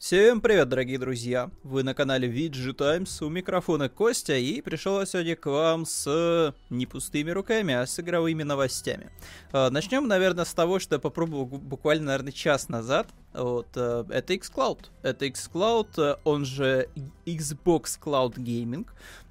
Всем привет, дорогие друзья! Вы на канале VG Times, у микрофона Костя, и пришел я сегодня к вам с не пустыми руками, а с игровыми новостями. А, начнем, наверное, с того, что я попробовал буквально, наверное, час назад. Вот, э, это xCloud. Это xCloud, э, он же Xbox Cloud Gaming.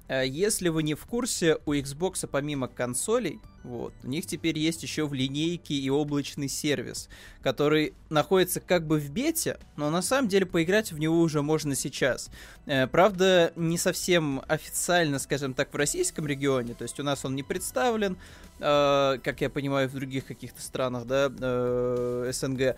Э, если вы не в курсе, у Xbox помимо консолей, вот, у них теперь есть еще в линейке и облачный сервис, который находится как бы в бете, но на самом деле поиграть в него уже можно сейчас. Э, правда, не совсем официально, скажем так, в российском регионе, то есть у нас он не представлен, э, как я понимаю, в других каких-то странах, да, СНГ.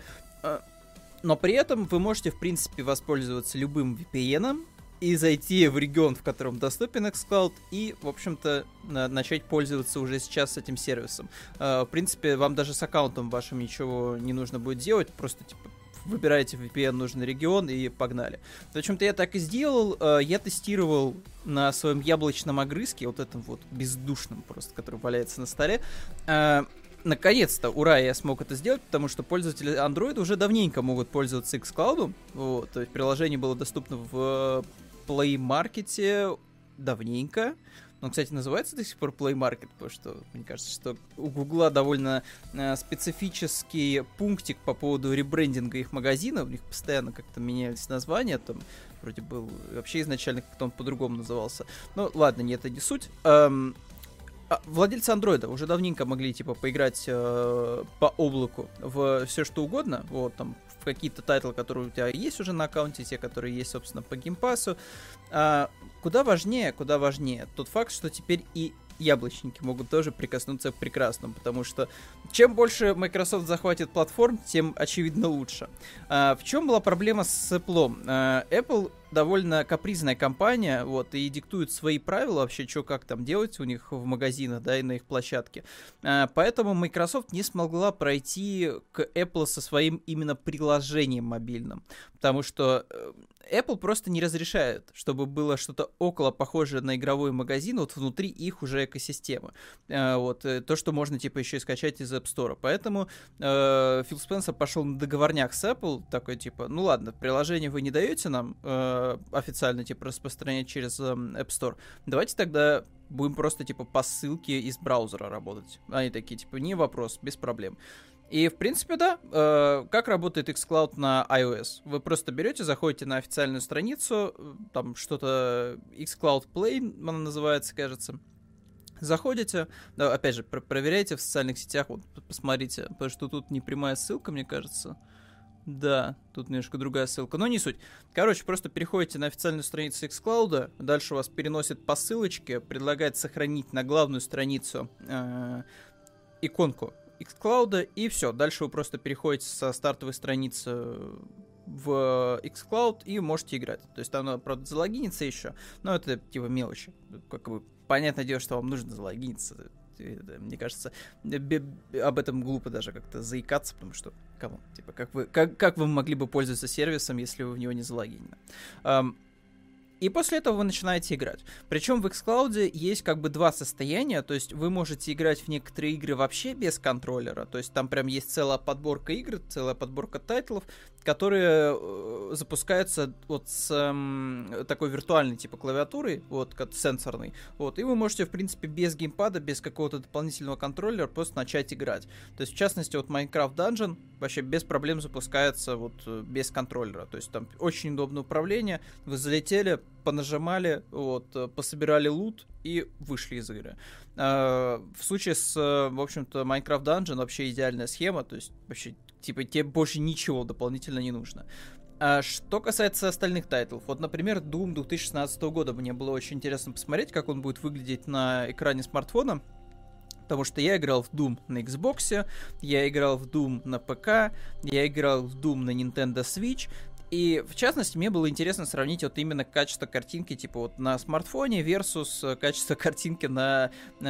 Но при этом вы можете, в принципе, воспользоваться любым VPN, и зайти в регион, в котором доступен xCloud, и, в общем-то, начать пользоваться уже сейчас этим сервисом. А, в принципе, вам даже с аккаунтом вашим ничего не нужно будет делать, просто, типа, выбираете VPN нужный регион и погнали. В общем-то, я так и сделал. А, я тестировал на своем яблочном огрызке, вот этом вот бездушном просто, который валяется на столе, а, наконец-то, ура, я смог это сделать, потому что пользователи Android уже давненько могут пользоваться xCloud. Вот, то есть приложение было доступно в Play Market давненько. Он, кстати, называется до сих пор Play Market, потому что мне кажется, что у Гугла довольно э, специфический пунктик по поводу ребрендинга их магазина. У них постоянно как-то менялись названия. Там вроде был вообще изначально как-то он по-другому назывался. Ну, ладно, не это не суть. Эм, а, владельцы андроида уже давненько могли типа поиграть э, по облаку в все что угодно. Вот там какие-то тайтлы, которые у тебя есть уже на аккаунте, те, которые есть, собственно, по геймпасу. А, куда важнее, куда важнее тот факт, что теперь и яблочники могут тоже прикоснуться к прекрасному, потому что чем больше Microsoft захватит платформ, тем, очевидно, лучше. А, в чем была проблема с Apple? А, Apple довольно капризная компания, вот, и диктует свои правила вообще, что как там делать у них в магазинах, да, и на их площадке. А, поэтому Microsoft не смогла пройти к Apple со своим именно приложением мобильным, потому что э, Apple просто не разрешает, чтобы было что-то около похожее на игровой магазин, вот внутри их уже экосистемы. Э, вот, э, то, что можно, типа, еще и скачать из App Store. Поэтому э, Фил Спенсер пошел на договорняк с Apple, такой, типа, ну ладно, приложение вы не даете нам э, официально, типа, распространять через э, App Store, давайте тогда будем просто, типа, по ссылке из браузера работать. Они такие, типа, не вопрос, без проблем. И, в принципе, да, э, как работает xCloud на iOS? Вы просто берете, заходите на официальную страницу, э, там что-то xCloud Play, она называется, кажется, заходите, да, опять же, про проверяйте в социальных сетях, вот, посмотрите, потому что тут не прямая ссылка, мне кажется. Да, тут немножко другая ссылка, но не суть. Короче, просто переходите на официальную страницу xCloud, дальше вас переносит по ссылочке, предлагает сохранить на главную страницу э, иконку xCloud, и все. Дальше вы просто переходите со стартовой страницы в xCloud и можете играть. То есть там надо, правда, залогиниться еще, но это типа мелочи. Как бы, понятное дело, что вам нужно залогиниться. Мне кажется, об этом глупо даже как-то заикаться, потому что, кому, типа, как вы, как, как вы могли бы пользоваться сервисом, если вы в него не залогинены? И после этого вы начинаете играть. Причем в xCloud есть как бы два состояния, то есть вы можете играть в некоторые игры вообще без контроллера, то есть там прям есть целая подборка игр, целая подборка тайтлов, которые э, запускаются вот с э, такой виртуальной типа клавиатурой, вот, как сенсорной, вот, и вы можете, в принципе, без геймпада, без какого-то дополнительного контроллера просто начать играть. То есть, в частности, вот Minecraft Dungeon вообще без проблем запускается вот э, без контроллера, то есть там очень удобное управление, вы залетели, понажимали, вот, э, пособирали лут и вышли из игры. А, в случае с, э, в общем-то, Minecraft Dungeon вообще идеальная схема, то есть вообще, типа, тебе больше ничего дополнительно не нужно. А что касается остальных тайтлов, вот, например, Doom 2016 года, мне было очень интересно посмотреть, как он будет выглядеть на экране смартфона, потому что я играл в Doom на Xbox, я играл в Doom на ПК, я играл в Doom на Nintendo Switch, и, в частности, мне было интересно сравнить вот именно качество картинки, типа вот на смартфоне versus э, качество картинки на э,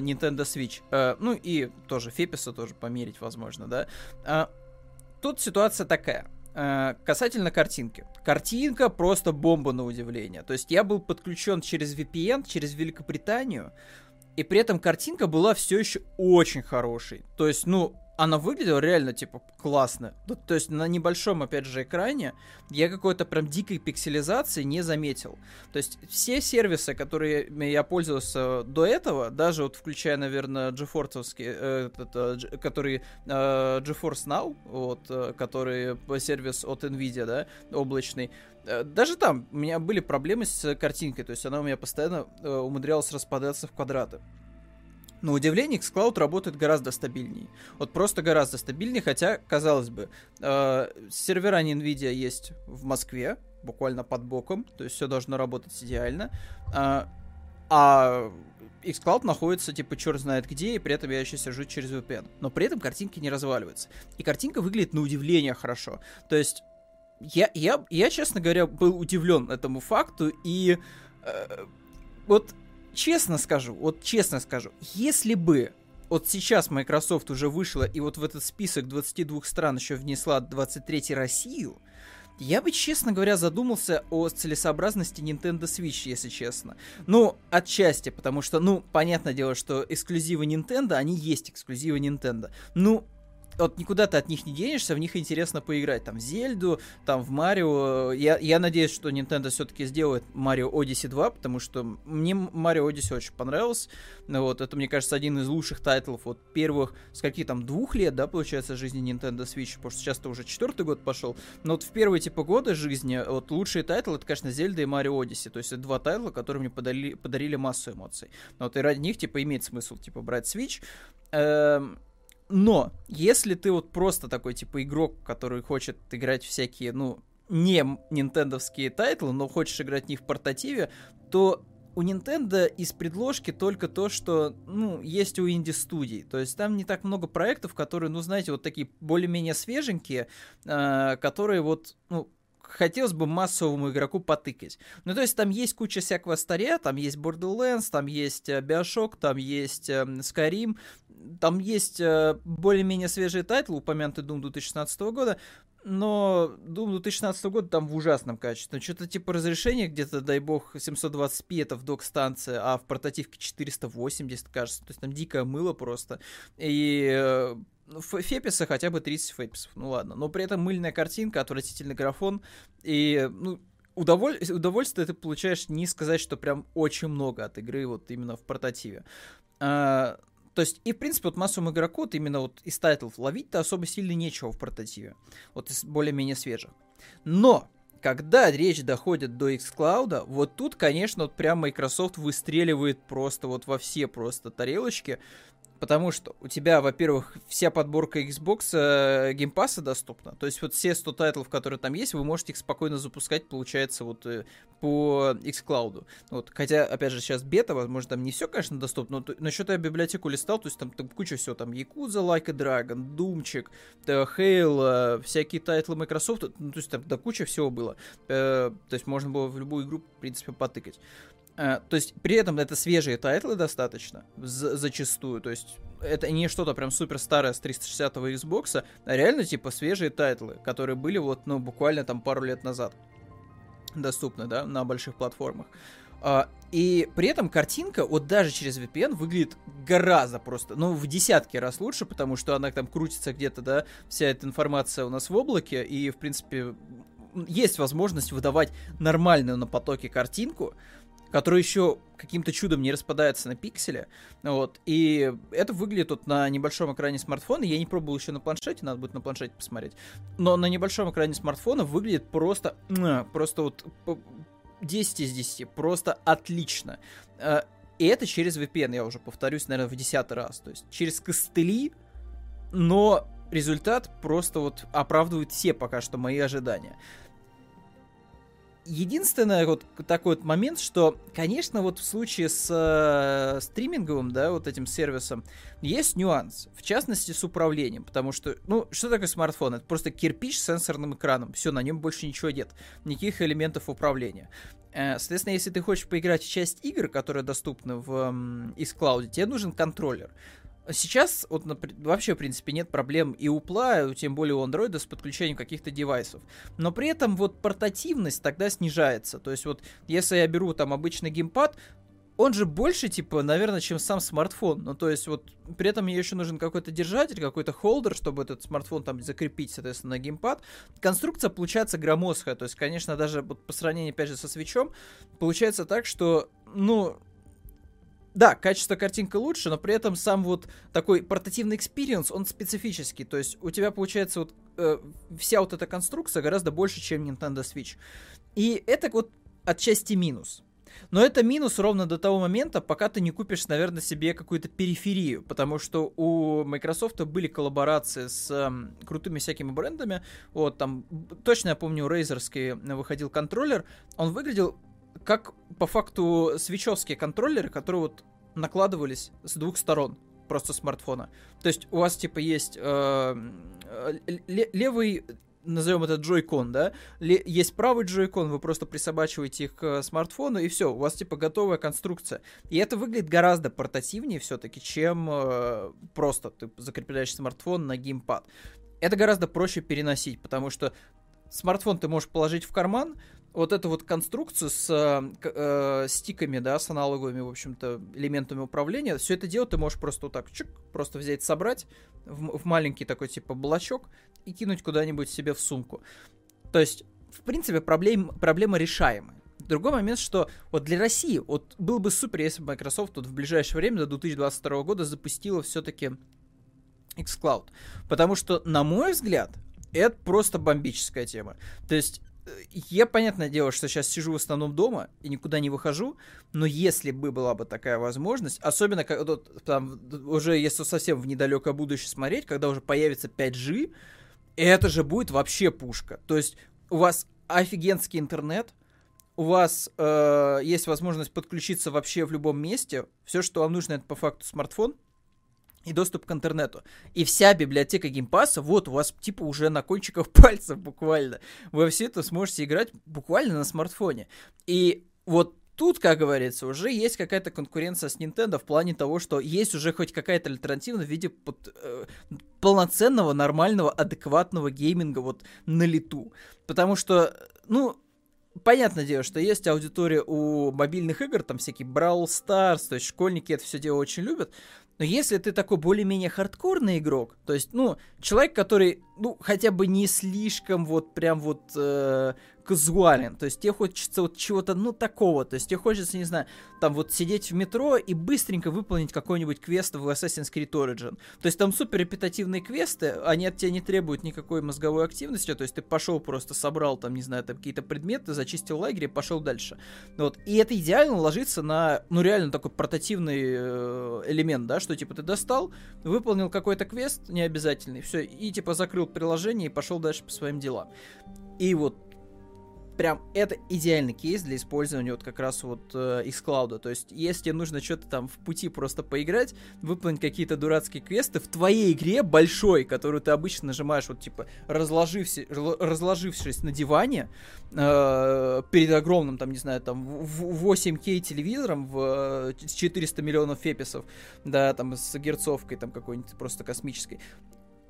Nintendo Switch. Э, ну и тоже Феписа тоже померить, возможно, да. Э, тут ситуация такая. Э, касательно картинки. Картинка просто бомба на удивление. То есть я был подключен через VPN, через Великобританию, и при этом картинка была все еще очень хорошей. То есть, ну, она выглядела реально, типа, классно. Ну, то есть на небольшом, опять же, экране я какой-то прям дикой пикселизации не заметил. То есть все сервисы, которые я пользовался до этого, даже вот включая, наверное, GeForce, э, э, который э, GeForce Now, вот, э, который сервис от NVIDIA, да, облачный, э, даже там у меня были проблемы с картинкой, то есть она у меня постоянно э, умудрялась распадаться в квадраты. На удивление, xCloud работает гораздо стабильнее. Вот просто гораздо стабильнее, хотя, казалось бы, э, сервера NVIDIA есть в Москве, буквально под боком, то есть все должно работать идеально. Э, а xCloud находится, типа, черт знает где, и при этом я еще сижу через VPN. Но при этом картинка не разваливается. И картинка выглядит на удивление хорошо. То есть, я, я, я честно говоря, был удивлен этому факту, и э, вот честно скажу, вот честно скажу, если бы вот сейчас Microsoft уже вышла и вот в этот список 22 стран еще внесла 23 Россию, я бы, честно говоря, задумался о целесообразности Nintendo Switch, если честно. Ну, отчасти, потому что, ну, понятное дело, что эксклюзивы Nintendo, они есть эксклюзивы Nintendo. Ну, вот никуда ты от них не денешься, в них интересно поиграть. Там в Зельду, там в Марио. Я, я надеюсь, что Nintendo все-таки сделает Марио Odyssey 2, потому что мне Марио Odyssey очень понравился. Вот, это, мне кажется, один из лучших тайтлов вот первых, с каких там, двух лет, да, получается, жизни Nintendo Switch, потому что сейчас-то уже четвертый год пошел. Но вот в первые, типа, годы жизни, вот лучшие тайтлы, это, конечно, Зельда и Марио Odyssey. То есть это два тайтла, которые мне подарили, подарили массу эмоций. Но вот и ради них, типа, имеет смысл, типа, брать Switch. Эм, но, если ты вот просто такой, типа, игрок, который хочет играть всякие, ну, не нинтендовские тайтлы, но хочешь играть в них в портативе, то у Nintendo из предложки только то, что, ну, есть у инди-студий. То есть там не так много проектов, которые, ну, знаете, вот такие более-менее свеженькие, э, которые вот, ну, хотелось бы массовому игроку потыкать. Ну, то есть там есть куча всякого старья, там есть Borderlands, там есть э, Bioshock, там есть э, Skyrim, там есть э, более-менее свежие тайтлы, упомянутый Doom 2016 года, но Doom 2016 года там в ужасном качестве. Что-то типа разрешение где-то, дай бог, 720p это в док-станции, а в портативке 480, кажется. То есть там дикое мыло просто. И э, феписа хотя бы 30 феписов, ну ладно. Но при этом мыльная картинка, отвратительный графон. И, ну, удоволь... удовольствие ты получаешь не сказать, что прям очень много от игры вот именно в портативе. А, то есть, и, в принципе, вот массовому игроку вот именно вот из тайтлов ловить-то особо сильно нечего в портативе. Вот из более-менее свежих. Но, когда речь доходит до xCloud, вот тут, конечно, вот прям Microsoft выстреливает просто вот во все просто тарелочки. Потому что у тебя, во-первых, вся подборка Xbox э, Pass доступна. То есть вот все 100 тайтлов, которые там есть, вы можете их спокойно запускать, получается, вот э, по xCloud. Вот. Хотя, опять же, сейчас бета, возможно, там не все, конечно, доступно, но, что-то я библиотеку листал, то есть там, там куча всего, там Yakuza Like a Dragon, Думчик, Halo, всякие тайтлы Microsoft, ну, то есть там да, куча всего было. Э, то есть можно было в любую игру, в принципе, потыкать. Э, то есть при этом это свежие тайтлы достаточно, зачастую. То есть это не что-то прям супер старое с 360-го Xbox, а реально типа свежие тайтлы, которые были вот, ну, буквально там пару лет назад доступны, да, на больших платформах. Э, и при этом картинка, вот даже через VPN, выглядит гораздо просто, ну, в десятки раз лучше, потому что она там крутится где-то, да, вся эта информация у нас в облаке, и, в принципе, есть возможность выдавать нормальную на потоке картинку, который еще каким-то чудом не распадается на пикселе. Вот. И это выглядит вот на небольшом экране смартфона. Я не пробовал еще на планшете, надо будет на планшете посмотреть. Но на небольшом экране смартфона выглядит просто, просто вот 10 из 10. Просто отлично. Э, и это через VPN, я уже повторюсь, наверное, в десятый раз. То есть через костыли, но результат просто вот оправдывает все пока что мои ожидания. Единственное, вот такой вот момент, что, конечно, вот в случае с э, стриминговым, да, вот этим сервисом, есть нюанс, в частности, с управлением, потому что, ну, что такое смартфон? Это просто кирпич с сенсорным экраном, все, на нем больше ничего нет, никаких элементов управления. Э, соответственно, если ты хочешь поиграть в часть игр, которые доступны в xCloud, тебе нужен контроллер. Сейчас вот, вообще, в принципе, нет проблем и у Pla, тем более у Android с подключением каких-то девайсов. Но при этом вот портативность тогда снижается. То есть вот если я беру там обычный геймпад, он же больше, типа, наверное, чем сам смартфон. Ну, то есть, вот, при этом мне еще нужен какой-то держатель, какой-то холдер, чтобы этот смартфон там закрепить, соответственно, на геймпад. Конструкция получается громоздкая. То есть, конечно, даже вот по сравнению, опять же, со свечом, получается так, что, ну, да, качество картинка лучше, но при этом сам вот такой портативный experience, он специфический. То есть у тебя получается вот э, вся вот эта конструкция гораздо больше, чем Nintendo Switch. И это вот отчасти минус. Но это минус ровно до того момента, пока ты не купишь, наверное, себе какую-то периферию, потому что у Microsoft были коллаборации с э, крутыми всякими брендами. Вот там, точно я помню, у Razerский выходил контроллер, он выглядел как по факту свечевские контроллеры, которые вот накладывались с двух сторон просто смартфона. То есть у вас типа есть э, левый назовем это джойкон, да, есть правый джойкон, вы просто присобачиваете их к смартфону, и все, у вас типа готовая конструкция. И это выглядит гораздо портативнее все-таки, чем э, просто ты закрепляешь смартфон на геймпад. Это гораздо проще переносить, потому что смартфон ты можешь положить в карман, вот эту вот конструкцию с э, э, стиками, да, с аналоговыми, в общем-то, элементами управления, все это дело ты можешь просто вот так, чик, просто взять, собрать в, в маленький такой типа блочок и кинуть куда-нибудь себе в сумку. То есть, в принципе, проблем, проблема решаемая. Другой момент, что вот для России вот было бы супер, если бы Microsoft вот в ближайшее время, до 2022 года, запустила все-таки xCloud. Потому что, на мой взгляд, это просто бомбическая тема. То есть я, понятное дело, что сейчас сижу в основном дома и никуда не выхожу, но если бы была бы такая возможность, особенно когда там уже если совсем в недалекое будущее смотреть, когда уже появится 5G, это же будет вообще пушка. То есть у вас офигенский интернет, у вас э, есть возможность подключиться вообще в любом месте. Все, что вам нужно, это по факту смартфон, и доступ к интернету. И вся библиотека Game Pass а, вот у вас типа уже на кончиках пальцев буквально. Вы все это сможете играть буквально на смартфоне. И вот тут, как говорится, уже есть какая-то конкуренция с Nintendo в плане того, что есть уже хоть какая-то альтернатива в виде под, э, полноценного, нормального, адекватного гейминга вот на лету. Потому что, ну, понятное дело, что есть аудитория у мобильных игр, там всякие Brawl Stars, то есть школьники это все дело очень любят, но если ты такой более-менее хардкорный игрок, то есть, ну, человек, который, ну, хотя бы не слишком вот прям вот э, казуален. То есть тебе хочется вот чего-то, ну, такого. То есть тебе хочется, не знаю, там вот сидеть в метро и быстренько выполнить какой-нибудь квест в Assassin's Creed Origin. То есть там супер репетативные квесты, они от тебя не требуют никакой мозговой активности. То есть ты пошел просто собрал там, не знаю, там какие-то предметы, зачистил лагерь и пошел дальше. Вот. И это идеально ложится на, ну, реально такой портативный э, элемент, да, что типа ты достал, выполнил какой-то квест необязательный, все, и типа закрыл приложение и пошел дальше по своим делам. И вот прям это идеальный кейс для использования вот как раз вот э, xCloud. То есть, если тебе нужно что-то там в пути просто поиграть, выполнить какие-то дурацкие квесты в твоей игре большой, которую ты обычно нажимаешь вот типа разложившись, разложившись на диване э, перед огромным там, не знаю, там в 8К телевизором в 400 миллионов феписов, да, там с герцовкой там какой-нибудь просто космической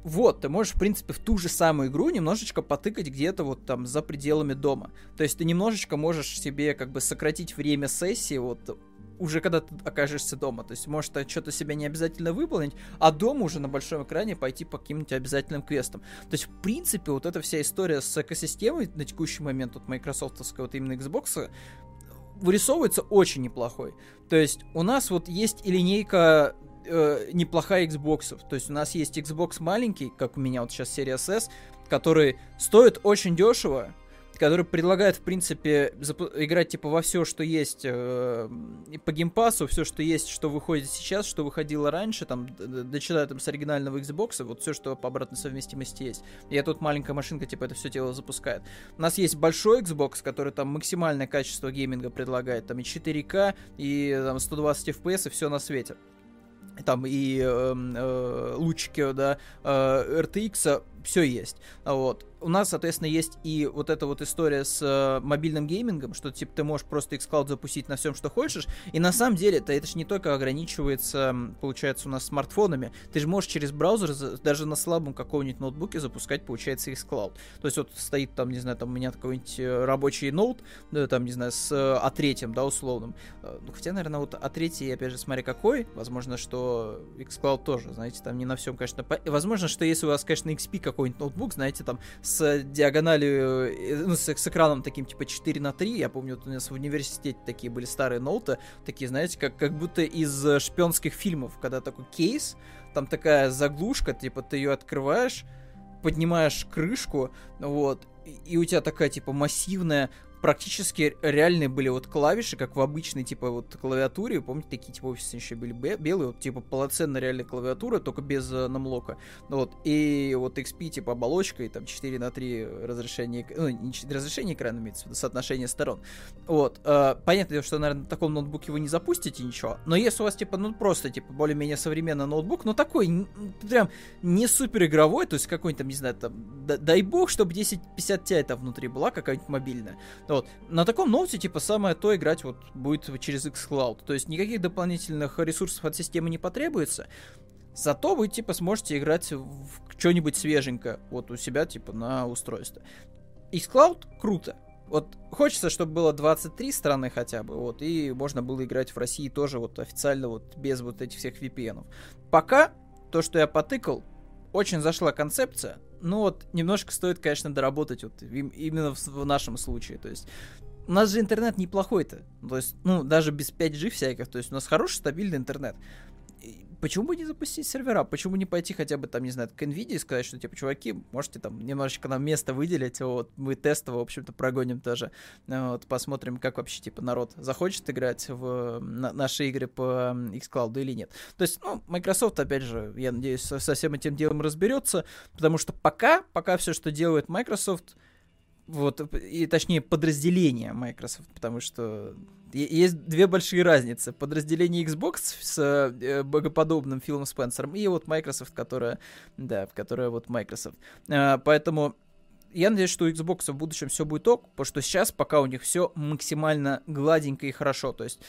вот, ты можешь, в принципе, в ту же самую игру немножечко потыкать где-то вот там за пределами дома. То есть ты немножечко можешь себе как бы сократить время сессии вот уже когда ты окажешься дома. То есть можешь что-то себе не обязательно выполнить, а дома уже на большом экране пойти по каким-нибудь обязательным квестам. То есть, в принципе, вот эта вся история с экосистемой на текущий момент, вот майкрософтовская, вот именно Xbox, вырисовывается очень неплохой. То есть у нас вот есть и линейка э, неплохая Xbox. То есть у нас есть Xbox маленький, как у меня вот сейчас серия S, который стоит очень дешево, который предлагает, в принципе, играть типа во все, что есть э, по геймпасу, все, что есть, что выходит сейчас, что выходило раньше, там, начиная там с оригинального Xbox, вот все, что по обратной совместимости есть. И тут маленькая машинка, типа, это все дело запускает. У нас есть большой Xbox, который там максимальное качество гейминга предлагает, там и 4К, и там 120 FPS, и все на свете там и э, э, лучики, да, э, RTX, все есть, вот. У нас, соответственно, есть и вот эта вот история с э, мобильным геймингом, что типа ты можешь просто xCloud запустить на всем, что хочешь. И на самом деле это, это же не только ограничивается, получается, у нас смартфонами. Ты же можешь через браузер даже на слабом каком-нибудь ноутбуке запускать, получается, xCloud. То есть вот стоит там, не знаю, там у меня какой-нибудь э, рабочий ноут, да, там, не знаю, с А3, да, условным. Э, ну, хотя, наверное, вот А3, опять же, смотри какой. Возможно, что xCloud тоже, знаете, там не на всем, конечно. По... Возможно, что если у вас, конечно, XP какой-нибудь ноутбук, знаете, там с диагональю, э, ну, с, с экраном таким типа 4 на 3. Я помню, вот у нас в университете такие были старые ноуты, такие, знаете, как, как будто из э, шпионских фильмов, когда такой кейс, там такая заглушка, типа ты ее открываешь, поднимаешь крышку, вот, и у тебя такая, типа, массивная практически реальные были вот клавиши, как в обычной, типа, вот клавиатуре. Помните, такие, типа, офисы еще были белые, вот, типа, полноценная реальная клавиатура, только без э, намлока. Вот, и вот XP, типа, оболочка, и там 4 на 3 разрешение, ну, не разрешение экрана имеется в виду, соотношение сторон. Вот, э, понятно, что, наверное, на таком ноутбуке вы не запустите ничего, но если у вас, типа, ну, просто, типа, более-менее современный ноутбук, ну, такой, прям, не супер игровой, то есть какой-нибудь там, не знаю, там, дай бог, чтобы 1050 Ti там внутри была какая-нибудь мобильная, вот. На таком ноуте, типа, самое то играть вот будет через xCloud. То есть никаких дополнительных ресурсов от системы не потребуется. Зато вы, типа, сможете играть в что-нибудь свеженькое вот у себя, типа, на устройстве. xCloud круто. Вот хочется, чтобы было 23 страны хотя бы, вот, и можно было играть в России тоже вот официально, вот, без вот этих всех VPN. -ов. Пока то, что я потыкал, очень зашла концепция, ну вот немножко стоит, конечно, доработать вот именно в, в нашем случае. То есть у нас же интернет неплохой-то. То есть, ну, даже без 5G всяких. То есть у нас хороший стабильный интернет почему бы не запустить сервера? Почему не пойти хотя бы там, не знаю, к NVIDIA и сказать, что, типа, чуваки, можете там немножечко нам место выделить, вот, мы тестово, в общем-то, прогоним тоже, вот, посмотрим, как вообще, типа, народ захочет играть в на, наши игры по xCloud или нет. То есть, ну, Microsoft, опять же, я надеюсь, со, всем этим делом разберется, потому что пока, пока все, что делает Microsoft, вот, и точнее подразделение Microsoft, потому что есть две большие разницы. Подразделение Xbox с э, богоподобным Филом Спенсером и вот Microsoft, которая, да, которая вот Microsoft. Э, поэтому я надеюсь, что у Xbox в будущем все будет ок, потому что сейчас пока у них все максимально гладенько и хорошо. То есть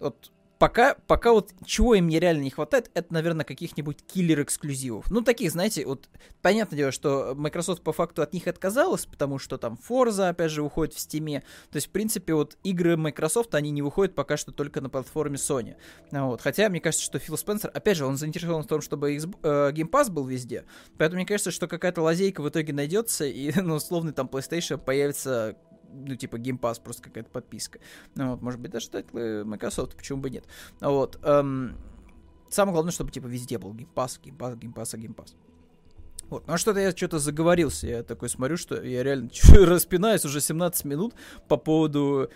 вот пока, пока вот чего им мне реально не хватает, это, наверное, каких-нибудь киллер-эксклюзивов. Ну, таких, знаете, вот, понятное дело, что Microsoft по факту от них отказалась, потому что там Forza, опять же, уходит в Steam. То есть, в принципе, вот игры Microsoft, они не выходят пока что только на платформе Sony. Вот. Хотя, мне кажется, что Фил Спенсер, опять же, он заинтересован в том, чтобы X, э, Game Pass был везде. Поэтому мне кажется, что какая-то лазейка в итоге найдется, и, ну, условный там PlayStation появится ну, типа, Game Pass, просто какая-то подписка. Ну, вот, может быть, даже тайтлы Microsoft, почему бы нет. Вот. Эм, самое главное, чтобы, типа, везде был Game Pass, Game Pass, Game Pass, Game Pass. Вот, ну а что-то я что-то заговорился, я такой смотрю, что я реально распинаюсь уже 17 минут по поводу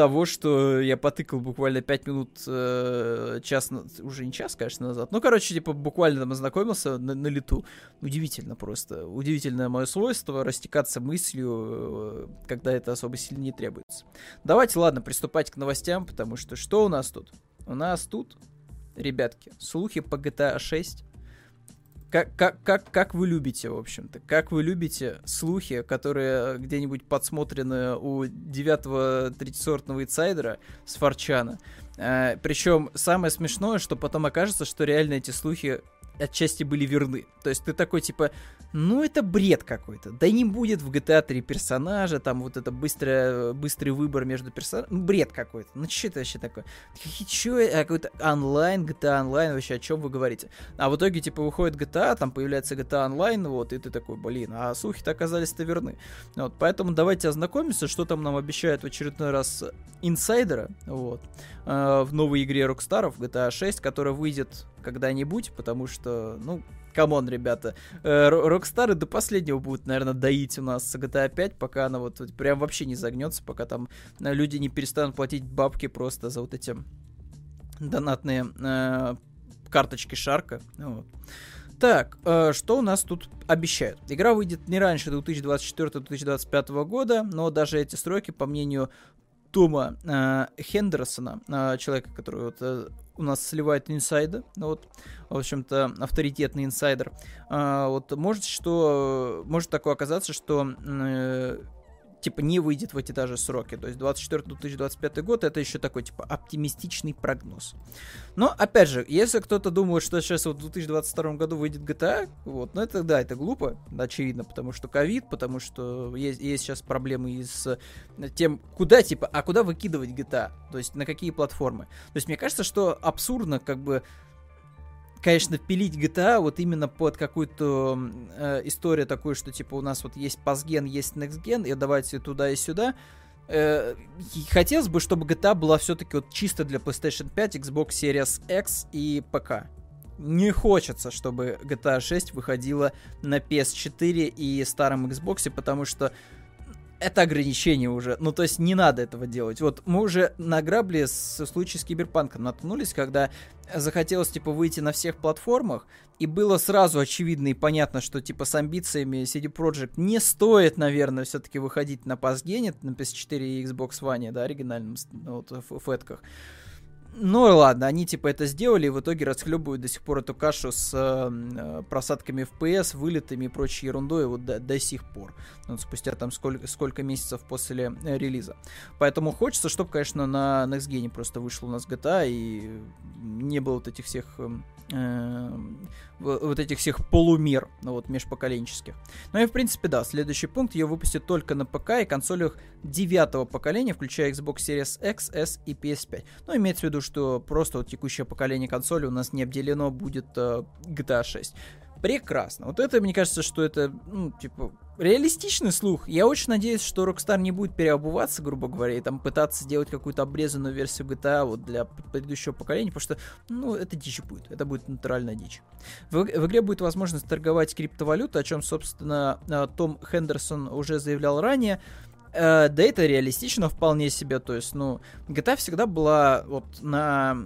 того, что я потыкал буквально 5 минут, э, час, уже не час, конечно, назад. Ну, короче, типа, буквально там ознакомился на, на лету. Удивительно просто. Удивительное мое свойство растекаться мыслью, э, когда это особо сильно не требуется. Давайте, ладно, приступать к новостям, потому что что у нас тут? У нас тут, ребятки, слухи по GTA 6 как, как, как, как вы любите, в общем-то, как вы любите слухи, которые где-нибудь подсмотрены у девятого третьесортного инсайдера с Форчана. Э, причем самое смешное, что потом окажется, что реально эти слухи отчасти были верны. То есть ты такой, типа, ну это бред какой-то. Да не будет в GTA 3 персонажа, там вот это быстрое, быстрый выбор между персонажами. Ну, бред какой-то. Ну что это вообще такое? Чё, а какой-то онлайн, GTA Online, вообще о чем вы говорите? А в итоге, типа, выходит GTA, там появляется GTA Online, вот, и ты такой, блин, а слухи-то оказались-то верны. Вот, поэтому давайте ознакомимся, что там нам обещают в очередной раз инсайдера, вот, э, в новой игре Rockstar, GTA 6, которая выйдет когда-нибудь, потому что, ну, come on, ребята, Rockstar ы до последнего будут, наверное, доить у нас GTA 5, пока она вот, вот прям вообще не загнется, пока там э, люди не перестанут платить бабки просто за вот эти донатные э, карточки Шарка. Вот. Так, э, что у нас тут обещают? Игра выйдет не раньше 2024-2025 года, но даже эти сроки, по мнению Тома э, Хендерсона, э, человека, который вот, э, у нас сливает инсайды, вот, в общем-то, авторитетный инсайдер. Э, вот может что, может такое оказаться, что э, типа, не выйдет в эти даже сроки. То есть 24-2025 год это еще такой, типа, оптимистичный прогноз. Но, опять же, если кто-то думает, что сейчас вот в 2022 году выйдет GTA, вот, ну это, да, это глупо, очевидно, потому что ковид, потому что есть, есть сейчас проблемы и с тем, куда, типа, а куда выкидывать GTA, то есть на какие платформы. То есть мне кажется, что абсурдно, как бы, конечно, пилить GTA вот именно под какую-то э, историю такую, что типа у нас вот есть пасген, есть gen, и давайте туда и сюда. Э, хотелось бы, чтобы GTA была все-таки вот чисто для PlayStation 5, Xbox Series X и ПК. Не хочется, чтобы GTA 6 выходила на PS4 и старом Xbox, потому что это ограничение уже. Ну, то есть не надо этого делать. Вот мы уже на грабли с случае с Киберпанком наткнулись, когда захотелось, типа, выйти на всех платформах, и было сразу очевидно и понятно, что, типа, с амбициями CD Projekt не стоит, наверное, все-таки выходить на PasGen, на PS4 и Xbox One, да, оригинальным вот, в фэтках. Ну ладно, они типа это сделали и в итоге расхлебывают до сих пор эту кашу с э, просадками FPS, вылетами и прочей ерундой вот до, до сих пор. Вот спустя там сколько, сколько месяцев после э, релиза. Поэтому хочется, чтобы, конечно, на Next Gen просто вышел у нас GTA и не было вот этих всех эм, э, вот этих всех полумер, ну, вот, межпоколенческих. Ну и, в принципе, да, следующий пункт ее выпустят только на ПК и консолях девятого поколения, включая Xbox Series X, S и PS5. Ну, имеется в виду, что просто вот текущее поколение консоли у нас не обделено будет э, GTA 6. Прекрасно. Вот это, мне кажется, что это, ну, типа, реалистичный слух. Я очень надеюсь, что Rockstar не будет переобуваться, грубо говоря, и там пытаться сделать какую-то обрезанную версию GTA вот для предыдущего поколения, потому что, ну, это дичь будет. Это будет натуральная дичь. В, в игре будет возможность торговать криптовалютой, о чем, собственно, э, Том Хендерсон уже заявлял ранее. Э, да это реалистично вполне себе, то есть, ну, GTA всегда была вот на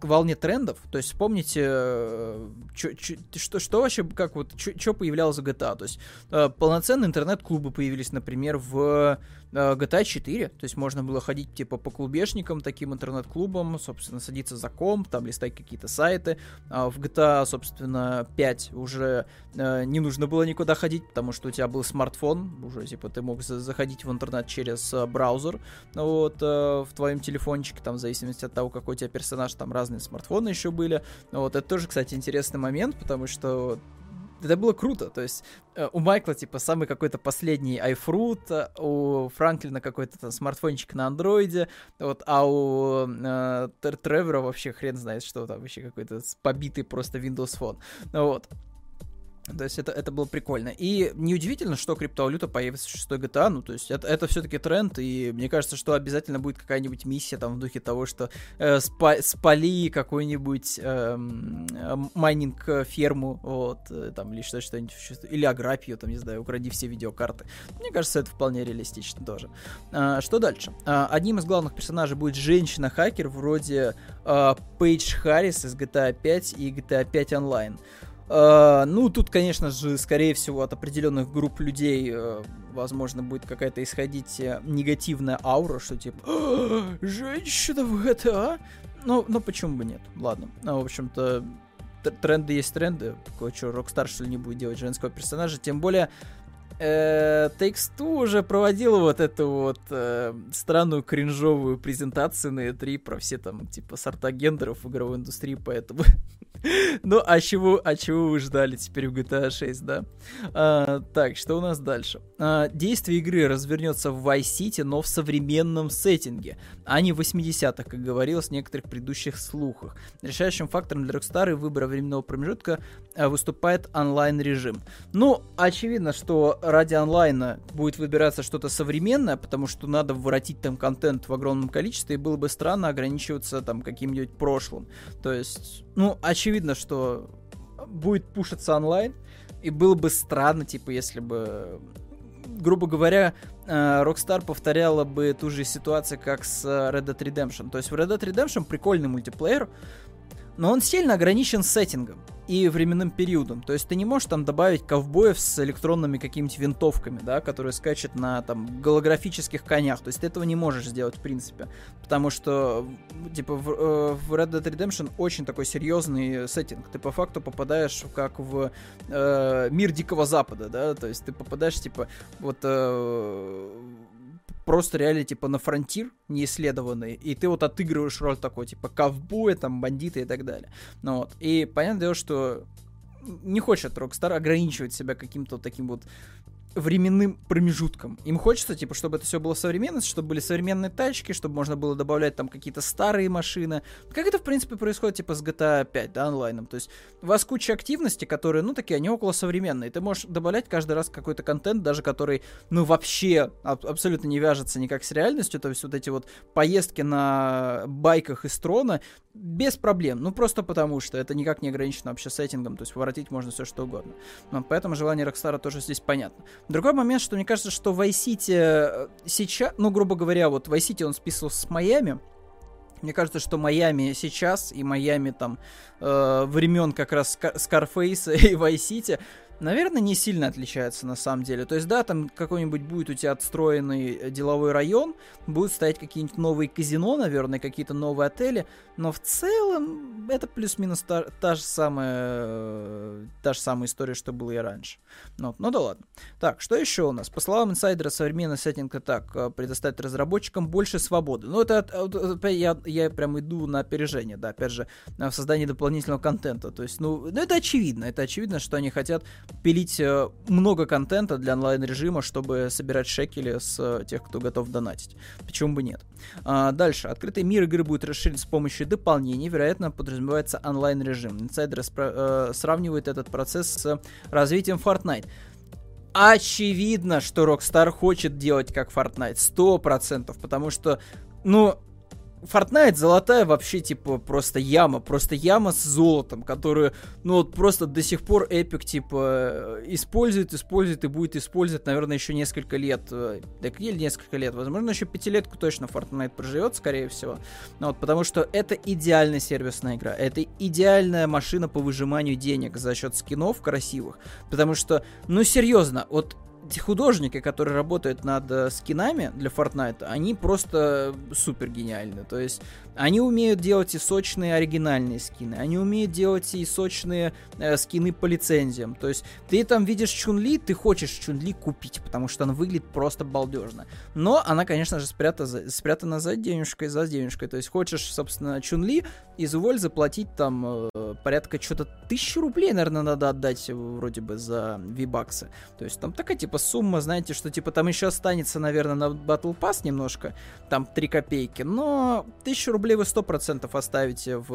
волне трендов. То есть вспомните, э, чё, чё, что, что вообще, как вот, что появлялось в GTA. То есть э, полноценные интернет-клубы появились, например, в GTA 4, то есть можно было ходить типа по клубешникам, таким интернет-клубам, собственно, садиться за комп, там листать какие-то сайты. А в GTA, собственно, 5 уже э, не нужно было никуда ходить, потому что у тебя был смартфон, уже типа ты мог за заходить в интернет через э, браузер, вот, э, в твоем телефончике, там, в зависимости от того, какой у тебя персонаж, там разные смартфоны еще были. Вот, это тоже, кстати, интересный момент, потому что это было круто. То есть э, у Майкла, типа, самый какой-то последний iFruit, э, у Франклина какой-то там смартфончик на андроиде, вот, а у э, Тревора вообще хрен знает, что там вообще какой-то побитый просто Windows Phone. Вот. То есть это, это было прикольно. И неудивительно, что криптовалюта появится в 6 GTA. Ну, то есть это, это все-таки тренд, и мне кажется, что обязательно будет какая-нибудь миссия там в духе того, что э, спа спали какую-нибудь э, майнинг-ферму, вот, э, там, или что-нибудь, или ограбь там, не знаю, укради все видеокарты. Мне кажется, это вполне реалистично тоже. А, что дальше? А, одним из главных персонажей будет женщина-хакер вроде э, Пейдж Харрис из GTA 5 и GTA 5 Online. Uh, ну, тут, конечно же, скорее всего, от определенных групп людей, uh, возможно, будет какая-то исходить uh, негативная аура, что типа «А, женщина в GTA. Ну, ну, почему бы нет? Ладно. Ну, в общем-то, тренды есть тренды. Такое что, Rockstar, что ли, не будет делать женского персонажа. Тем более, э, Takes-Two уже проводила вот эту вот э, странную кринжовую презентацию на E3 про все там, типа, сорта гендеров в игровой индустрии, поэтому Ну, а чего, а чего вы ждали теперь в GTA 6, да? А, так, что у нас дальше? А, действие игры развернется в Vice City, но в современном сеттинге, а не в 80-х, как говорилось в некоторых предыдущих слухах. Решающим фактором для Rockstar и выбора временного промежутка выступает онлайн-режим. Ну, очевидно, что ради онлайна будет выбираться что-то современное, потому что надо воротить там контент в огромном количестве, и было бы странно ограничиваться там каким-нибудь прошлым. То есть, ну, очевидно, что будет пушиться онлайн, и было бы странно, типа, если бы, грубо говоря, э, Rockstar повторяла бы ту же ситуацию, как с Red Dead Redemption. То есть в Red Dead Redemption прикольный мультиплеер, но он сильно ограничен сеттингом и временным периодом. То есть ты не можешь там добавить ковбоев с электронными какими-то винтовками, да, которые скачут на там голографических конях. То есть ты этого не можешь сделать в принципе. Потому что, типа, в, э, в Red Dead Redemption очень такой серьезный сеттинг. Ты по факту попадаешь как в э, мир Дикого Запада, да, то есть ты попадаешь, типа, вот э, просто реально, типа, на фронтир неисследованный, и ты вот отыгрываешь роль такой, типа, ковбоя, там, бандита и так далее. Ну вот, и понятное дело, что не хочет Rockstar ограничивать себя каким-то таким вот временным промежутком. Им хочется, типа, чтобы это все было современно, чтобы были современные тачки, чтобы можно было добавлять там какие-то старые машины. Как это, в принципе, происходит, типа, с GTA 5, да, онлайном. То есть у вас куча активности, которые, ну, такие, они около современные. Ты можешь добавлять каждый раз какой-то контент, даже который, ну, вообще аб- абсолютно не вяжется никак с реальностью. То есть вот эти вот поездки на байках из Трона без проблем. Ну, просто потому что это никак не ограничено вообще сеттингом. То есть наворотить можно все что угодно. Но поэтому желание Rockstar а тоже здесь понятно. Другой момент, что мне кажется, что Vice э, сейчас, ну, грубо говоря, вот Vice он списывался с Майами, мне кажется, что Майами сейчас и Майами там э, времен как раз Scarface а и City наверное, не сильно отличается на самом деле. То есть, да, там какой-нибудь будет у тебя отстроенный э, деловой район, будут стоять какие-нибудь новые казино, наверное, какие-то новые отели, но в целом это плюс-минус та, та же самая э, та же самая история, что было и раньше. Ну, ну да ладно. Так, что еще у нас? По словам инсайдера, современный сеттинг так э, предоставит разработчикам больше свободы. Ну, это, это я, я прям иду на опережение, да, опять же, в создании дополнительного контента. То есть, ну, ну это очевидно, это очевидно, что они хотят пилить э, много контента для онлайн-режима, чтобы собирать шекели с э, тех, кто готов донатить. Почему бы нет? А, дальше. Открытый мир игры будет расширен с помощью дополнений. Вероятно, подразумевается онлайн-режим. Инсайдеры спра- э, сравнивают этот процесс с развитием Fortnite. Очевидно, что Rockstar хочет делать как Fortnite. Сто процентов. Потому что, ну, Fortnite золотая вообще, типа, просто яма, просто яма с золотом, которую, ну, вот просто до сих пор Epic, типа, использует, использует и будет использовать, наверное, еще несколько лет. Э, так или несколько лет, возможно, еще пятилетку точно Fortnite проживет, скорее всего. Ну, вот, потому что это идеальная сервисная игра, это идеальная машина по выжиманию денег за счет скинов красивых, потому что, ну, серьезно, вот эти художники, которые работают над э, скинами для Fortnite, они просто супер гениальны. То есть они умеют делать и сочные оригинальные скины, они умеют делать и сочные э, скины по лицензиям. То есть ты там видишь Чунли, ты хочешь Чунли купить, потому что она выглядит просто балдежно. Но она, конечно же, спрятана, спрятана за денежкой, за денежкой. То есть хочешь, собственно, Чунли, изволь заплатить там э, порядка что-то тысячи рублей, наверное, надо отдать вроде бы за V-баксы. То есть там такая типа сумма, знаете, что типа там еще останется, наверное, на Battle Pass немножко, там 3 копейки, но тысячу рублей вы 100% оставите в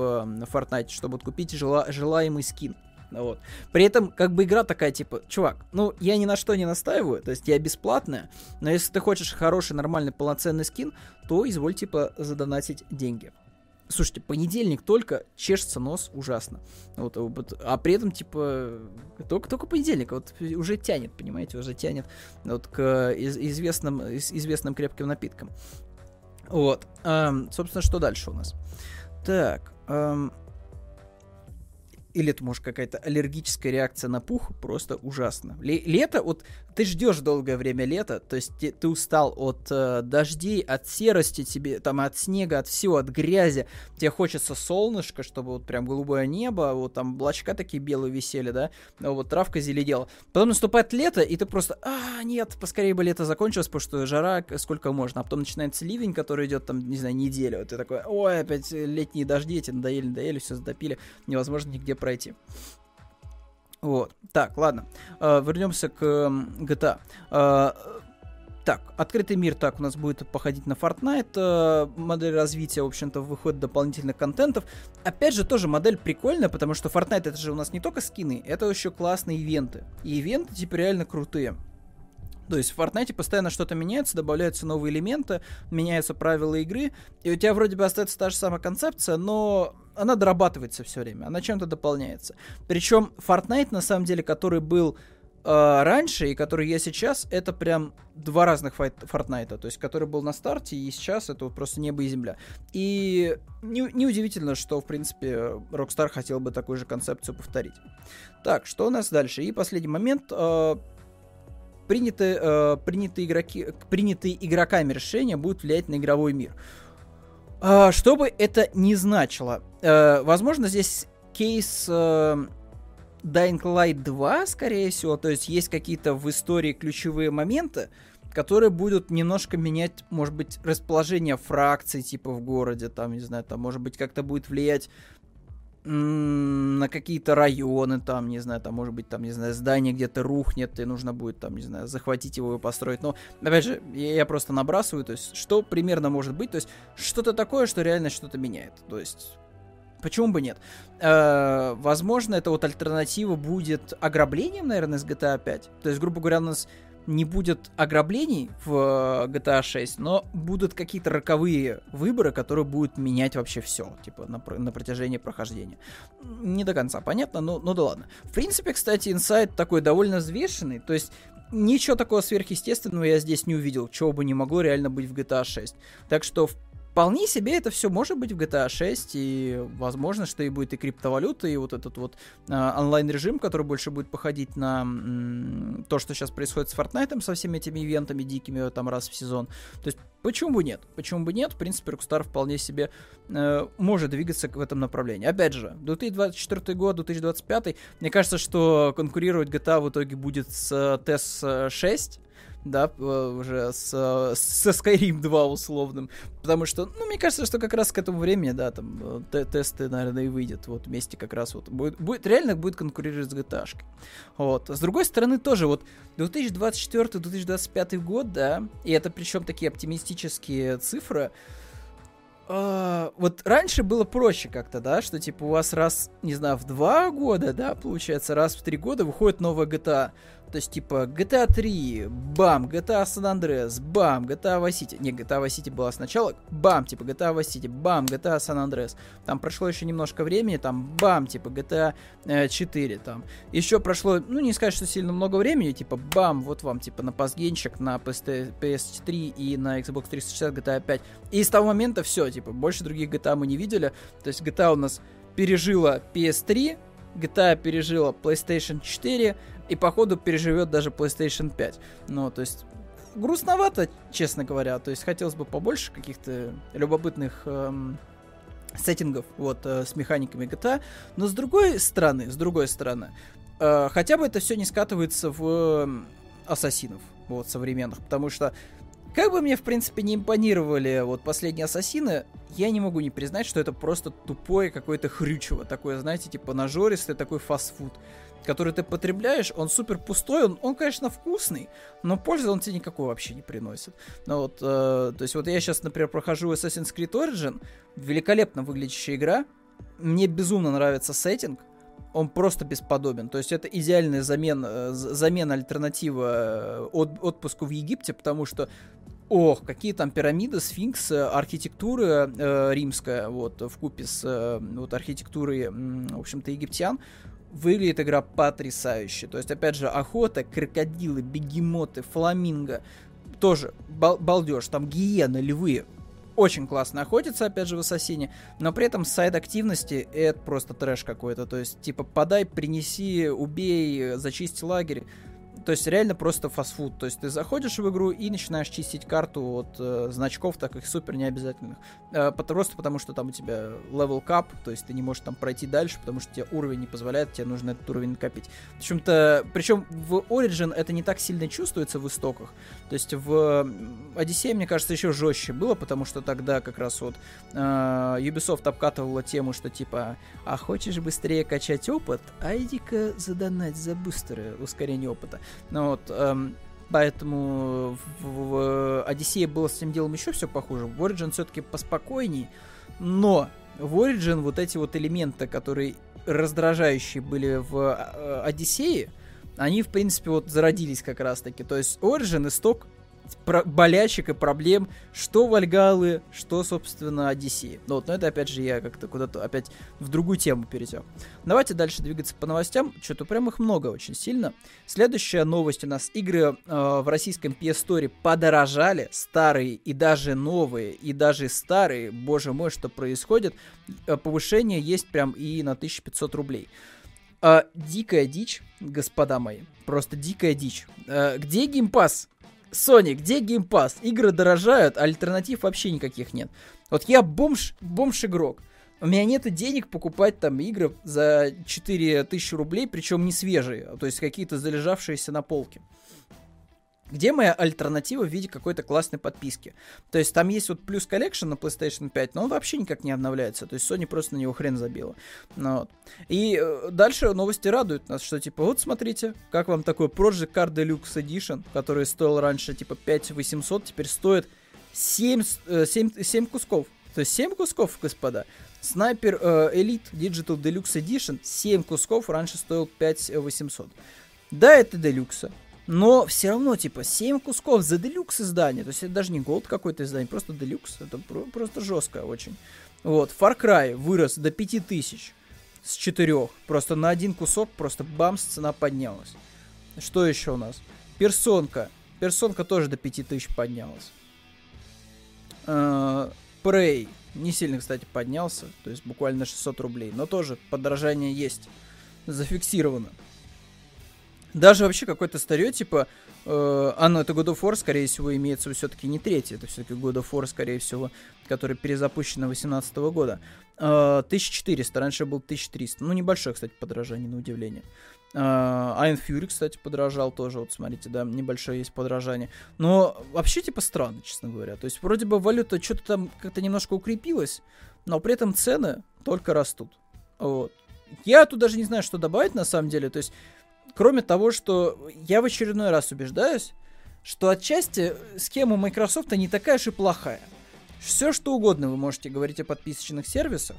Fortnite, чтобы купить жела желаемый скин. Вот. При этом, как бы игра такая, типа, чувак, ну, я ни на что не настаиваю, то есть я бесплатная, но если ты хочешь хороший, нормальный, полноценный скин, то изволь, типа, задонатить деньги. Слушайте, понедельник только чешется нос ужасно. Вот, вот, а при этом, типа, только, только понедельник, вот уже тянет, понимаете, уже тянет вот к известным, известным крепким напиткам. Вот. Эм, собственно, что дальше у нас? Так. Эм, или это может какая-то аллергическая реакция на пух, просто ужасно. лето, вот ты ждешь долгое время лета, то есть ты, ты устал от э, дождей, от серости тебе, там, от снега, от всего, от грязи. Тебе хочется солнышко, чтобы вот прям голубое небо, вот там облачка такие белые висели, да, вот травка зеледела. Потом наступает лето, и ты просто, а, нет, поскорее бы лето закончилось, потому что жара сколько можно. А потом начинается ливень, который идет там, не знаю, неделю. Ты такой, ой, опять летние дожди, эти надоели, надоели, все затопили, невозможно нигде пройти. Вот. Так, ладно. Э, вернемся к GTA. Э, так, открытый мир так у нас будет походить на Fortnite. Э, модель развития, в общем-то, выходит дополнительных контентов. Опять же, тоже модель прикольная, потому что Fortnite это же у нас не только скины, это еще классные ивенты. И ивенты типа реально крутые. То есть в Fortnite постоянно что-то меняется, добавляются новые элементы, меняются правила игры, и у тебя вроде бы остается та же самая концепция, но она дорабатывается все время, она чем-то дополняется. Причем Fortnite, на самом деле, который был э, раньше и который я сейчас, это прям два разных файт, Фортнайта, то есть который был на старте и сейчас это вот просто небо и земля. И неудивительно, не что, в принципе, Rockstar хотел бы такую же концепцию повторить. Так, что у нас дальше? И последний момент. Э, приняты, э, приняты игроки, принятые игроками решения будут влиять на игровой мир. Э, что бы это ни значило. Э, возможно, здесь кейс э, Dying Light 2, скорее всего, то есть есть какие-то в истории ключевые моменты, которые будут немножко менять, может быть, расположение фракций, типа в городе, там, не знаю, там, может быть, как-то будет влиять на какие-то районы, там, не знаю, там, может быть, там, не знаю, здание где-то рухнет, и нужно будет, там, не знаю, захватить его и построить. Но, опять же, я, я просто набрасываю, то есть, что примерно может быть, то есть, что-то такое, что реально что-то меняет. То есть, Почему бы нет? Э, возможно, это вот альтернатива будет ограблением, наверное, с GTA 5. То есть, грубо говоря, у нас не будет ограблений в э, GTA 6, но будут какие-то роковые выборы, которые будут менять вообще все, типа, на, на протяжении прохождения. Не до конца понятно, но, ну да ладно. В принципе, кстати, инсайт такой довольно взвешенный, то есть ничего такого сверхъестественного я здесь не увидел, чего бы не могло реально быть в GTA 6. Так что, в вполне себе это все может быть в GTA 6, и возможно, что и будет и криптовалюта, и вот этот вот э, онлайн-режим, который больше будет походить на м, то, что сейчас происходит с Fortnite, со всеми этими ивентами дикими там раз в сезон. То есть, почему бы нет? Почему бы нет? В принципе, Rockstar вполне себе э, может двигаться в этом направлении. Опять же, 2024 год, 2025, мне кажется, что конкурировать GTA в итоге будет с TES 6, да, э, уже с, со Skyrim 2 условным, потому что, ну, мне кажется, что как раз к этому времени, да, там, э, тесты, наверное, и выйдет, вот, вместе как раз вот, будет, будет реально будет конкурировать с GTA. -шкой. Вот, с другой стороны, тоже, вот, 2024-2025 год, да, и это причем такие оптимистические цифры, Uh, вот раньше было проще как-то, да, что типа у вас раз, не знаю, в два года, да, получается, раз в три года выходит новая GTA. То есть, типа, GTA 3, бам, GTA San Andreas, бам, GTA Vice City. Не, GTA Vice City была сначала, бам, типа, GTA Vice City, бам, GTA San Andreas. Там прошло еще немножко времени, там, бам, типа, GTA 4, э, там. Еще прошло, ну, не сказать, что сильно много времени, типа, бам, вот вам, типа, на пасгенчик, на PS3 и на Xbox 360 GTA 5. И с того момента все, типа, больше других GTA мы не видели. То есть, GTA у нас пережила PS3, GTA пережила PlayStation 4, и походу переживет даже PlayStation 5. Ну, то есть грустновато, честно говоря. То есть хотелось бы побольше каких-то любопытных эм, сеттингов вот э, с механиками GTA. Но с другой стороны, с другой стороны, э, хотя бы это все не скатывается в э, ассасинов вот современных, потому что как бы мне, в принципе, не импонировали вот последние ассасины, я не могу не признать, что это просто тупое какое-то хрючево. Такое, знаете, типа нажористый такой фастфуд который ты потребляешь, он супер пустой, он, он конечно, вкусный, но пользы он тебе никакой вообще не приносит. Ну, вот, э, то есть вот я сейчас, например, прохожу Assassin's Creed Origin, великолепно выглядящая игра, мне безумно нравится сеттинг, он просто бесподобен. То есть это идеальная замена, э, замена альтернатива э, от, отпуску в Египте, потому что Ох, какие там пирамиды, сфинкс, архитектура э, римская, вот, в купе с э, вот, архитектурой, в общем-то, египтян выглядит игра потрясающе. То есть, опять же, охота, крокодилы, бегемоты, фламинго. Тоже бал- балдеж. Там гиены, львы. Очень классно охотиться, опять же, в Ассасине. Но при этом сайт активности это просто трэш какой-то. То есть, типа, подай, принеси, убей, зачисти лагерь. То есть реально просто фастфуд. То есть ты заходишь в игру и начинаешь чистить карту от э, значков, так их супер необязательных. Э, просто потому что там у тебя level cap, то есть ты не можешь там пройти дальше, потому что тебе уровень не позволяет, тебе нужно этот уровень накопить. В общем-то, причем в Origin это не так сильно чувствуется в истоках. То есть в Одиссее, мне кажется, еще жестче было, потому что тогда как раз вот э, Ubisoft обкатывала тему, что типа, а хочешь быстрее качать опыт, а иди-ка задонать за бустеры ускорение опыта. Ну вот, эм, поэтому в, в Одиссее было с этим делом еще все похуже. В Origin все-таки поспокойней, но в Origin вот эти вот элементы, которые раздражающие были в э, Одиссее, они, в принципе, вот зародились как раз-таки. То есть Origin исток про- болячек и проблем, что Вальгалы, что, собственно, Одиссеи. Ну, вот, но это, опять же, я как-то куда-то опять в другую тему перетек. Давайте дальше двигаться по новостям. Что-то прям их много очень сильно. Следующая новость у нас. Игры э, в российском PS Store подорожали. Старые и даже новые, и даже старые. Боже мой, что происходит. Э, повышение есть прям и на 1500 рублей. Э, дикая дичь, господа мои. Просто дикая дичь. Э, где геймпас? Sony, где Game Pass? Игры дорожают, а альтернатив вообще никаких нет. Вот я бомж, бомж-игрок. У меня нет денег покупать там игры за 4000 рублей, причем не свежие, то есть какие-то залежавшиеся на полке. Где моя альтернатива в виде какой-то классной подписки? То есть там есть вот Plus Collection на PlayStation 5, но он вообще никак не обновляется. То есть Sony просто на него хрен забила. Ну, вот. И э, дальше новости радуют нас, что типа вот смотрите, как вам такой Project Cars Deluxe Edition, который стоил раньше типа 5800, теперь стоит 7, э, 7, 7 кусков. То есть 7 кусков, господа. Снайпер э, Elite Digital Deluxe Edition 7 кусков раньше стоил 5800. Да, это делюкса. Но все равно, типа, 7 кусков за делюкс издание. То есть это даже не голд какой-то издание, просто делюкс. Это про- просто жестко очень. Вот, Far Cry вырос до 5000 с 4. Просто на один кусок просто бамс цена поднялась. Что еще у нас? Персонка. Персонка тоже до 5000 поднялась. Uh, Prey. Не сильно, кстати, поднялся. То есть буквально 600 рублей. Но тоже подорожание есть. Зафиксировано. Даже вообще какой-то старье, типа, э, а, ну это God of War, скорее всего, имеется все-таки не третий, это все-таки God of War, скорее всего, который перезапущен 2018 года. Э, 1400, раньше был 1300. Ну, небольшое, кстати, подражание, на удивление. Э, Iron Fury, кстати, подражал тоже, вот смотрите, да, небольшое есть подражание. Но вообще, типа, странно, честно говоря. То есть, вроде бы валюта что-то там как-то немножко укрепилась, но при этом цены только растут. Вот. Я тут даже не знаю, что добавить на самом деле. То есть, Кроме того, что я в очередной раз убеждаюсь, что отчасти схема Microsoft не такая уж и плохая. Все, что угодно вы можете говорить о подписочных сервисах,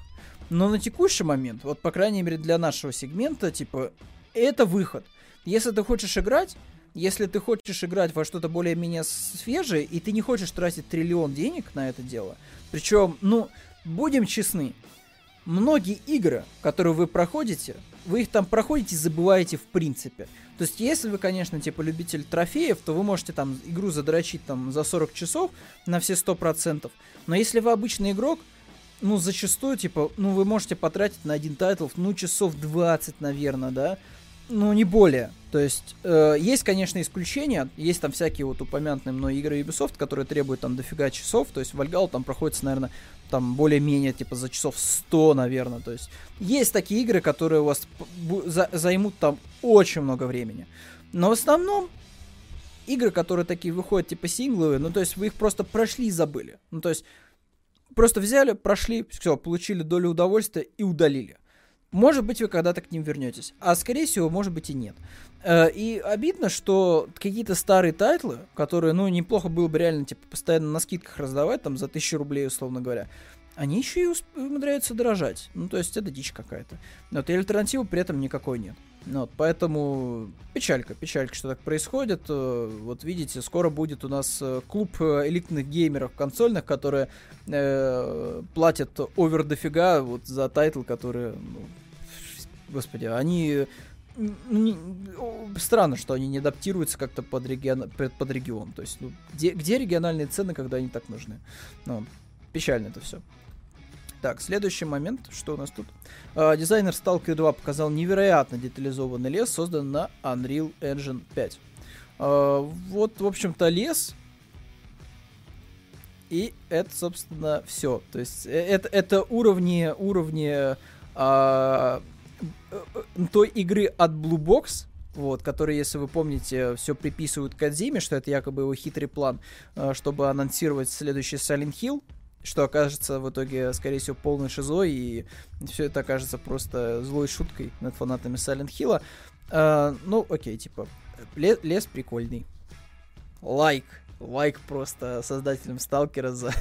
но на текущий момент, вот по крайней мере для нашего сегмента, типа, это выход. Если ты хочешь играть, если ты хочешь играть во что-то более-менее свежее, и ты не хочешь тратить триллион денег на это дело, причем, ну, будем честны, многие игры, которые вы проходите, вы их там проходите и забываете в принципе. То есть, если вы, конечно, типа любитель трофеев, то вы можете там игру задрочить там за 40 часов на все 100%. Но если вы обычный игрок, ну, зачастую, типа, ну, вы можете потратить на один тайтл, ну, часов 20, наверное, да? Ну, не более. То есть, э, есть, конечно, исключения. Есть там всякие вот упомянутые мной игры Ubisoft, которые требуют там дофига часов. То есть, Вальгалла там проходится, наверное, там более-менее, типа, за часов 100, наверное. То есть, есть такие игры, которые у вас за займут там очень много времени. Но в основном, игры, которые такие выходят, типа, сингловые, ну, то есть, вы их просто прошли и забыли. Ну, то есть, просто взяли, прошли, все, получили долю удовольствия и удалили. Может быть, вы когда-то к ним вернетесь. А скорее всего, может быть и нет. И обидно, что какие-то старые тайтлы, которые, ну, неплохо было бы реально, типа, постоянно на скидках раздавать, там, за тысячу рублей, условно говоря, они еще и умудряются дорожать. Ну, то есть, это дичь какая-то. Вот, и альтернативы при этом никакой нет. Ну, вот, поэтому печалька, печалька, что так происходит. Вот видите, скоро будет у нас клуб элитных геймеров консольных, которые э, платят over дофига вот за тайтл, которые, ну, господи, они не, странно, что они не адаптируются как-то под, регион, под регион. То есть, ну, где, где региональные цены, когда они так нужны? Ну, печально это все. Так, следующий момент, что у нас тут? Uh, дизайнер Stalker 2 показал невероятно детализованный лес, создан на Unreal Engine 5. Uh, вот, в общем-то, лес. И это, собственно, все. То есть, это, это уровни, уровни uh, той игры от Blue Box, вот, который, если вы помните, все приписывают Кадзиме, что это якобы его хитрый план, чтобы анонсировать следующий Silent Hill, что окажется в итоге, скорее всего, полной шизой, и все это окажется просто злой шуткой над фанатами Silent Hill. А, ну, окей, типа, лес, лес прикольный. Лайк. Лайк просто создателям Сталкера за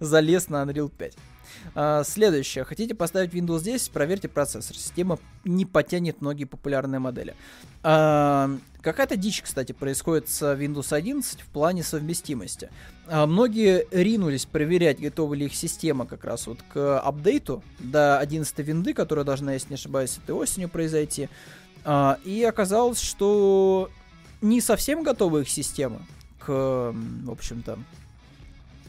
залез на Unreal 5. А, следующее. Хотите поставить Windows 10? Проверьте процессор. Система не потянет многие популярные модели. А, какая-то дичь, кстати, происходит с Windows 11 в плане совместимости. А, многие ринулись проверять, готова ли их система как раз вот к апдейту до 11 винды, которая должна, если не ошибаюсь, этой осенью произойти. А, и оказалось, что не совсем готова их система к, в общем-то,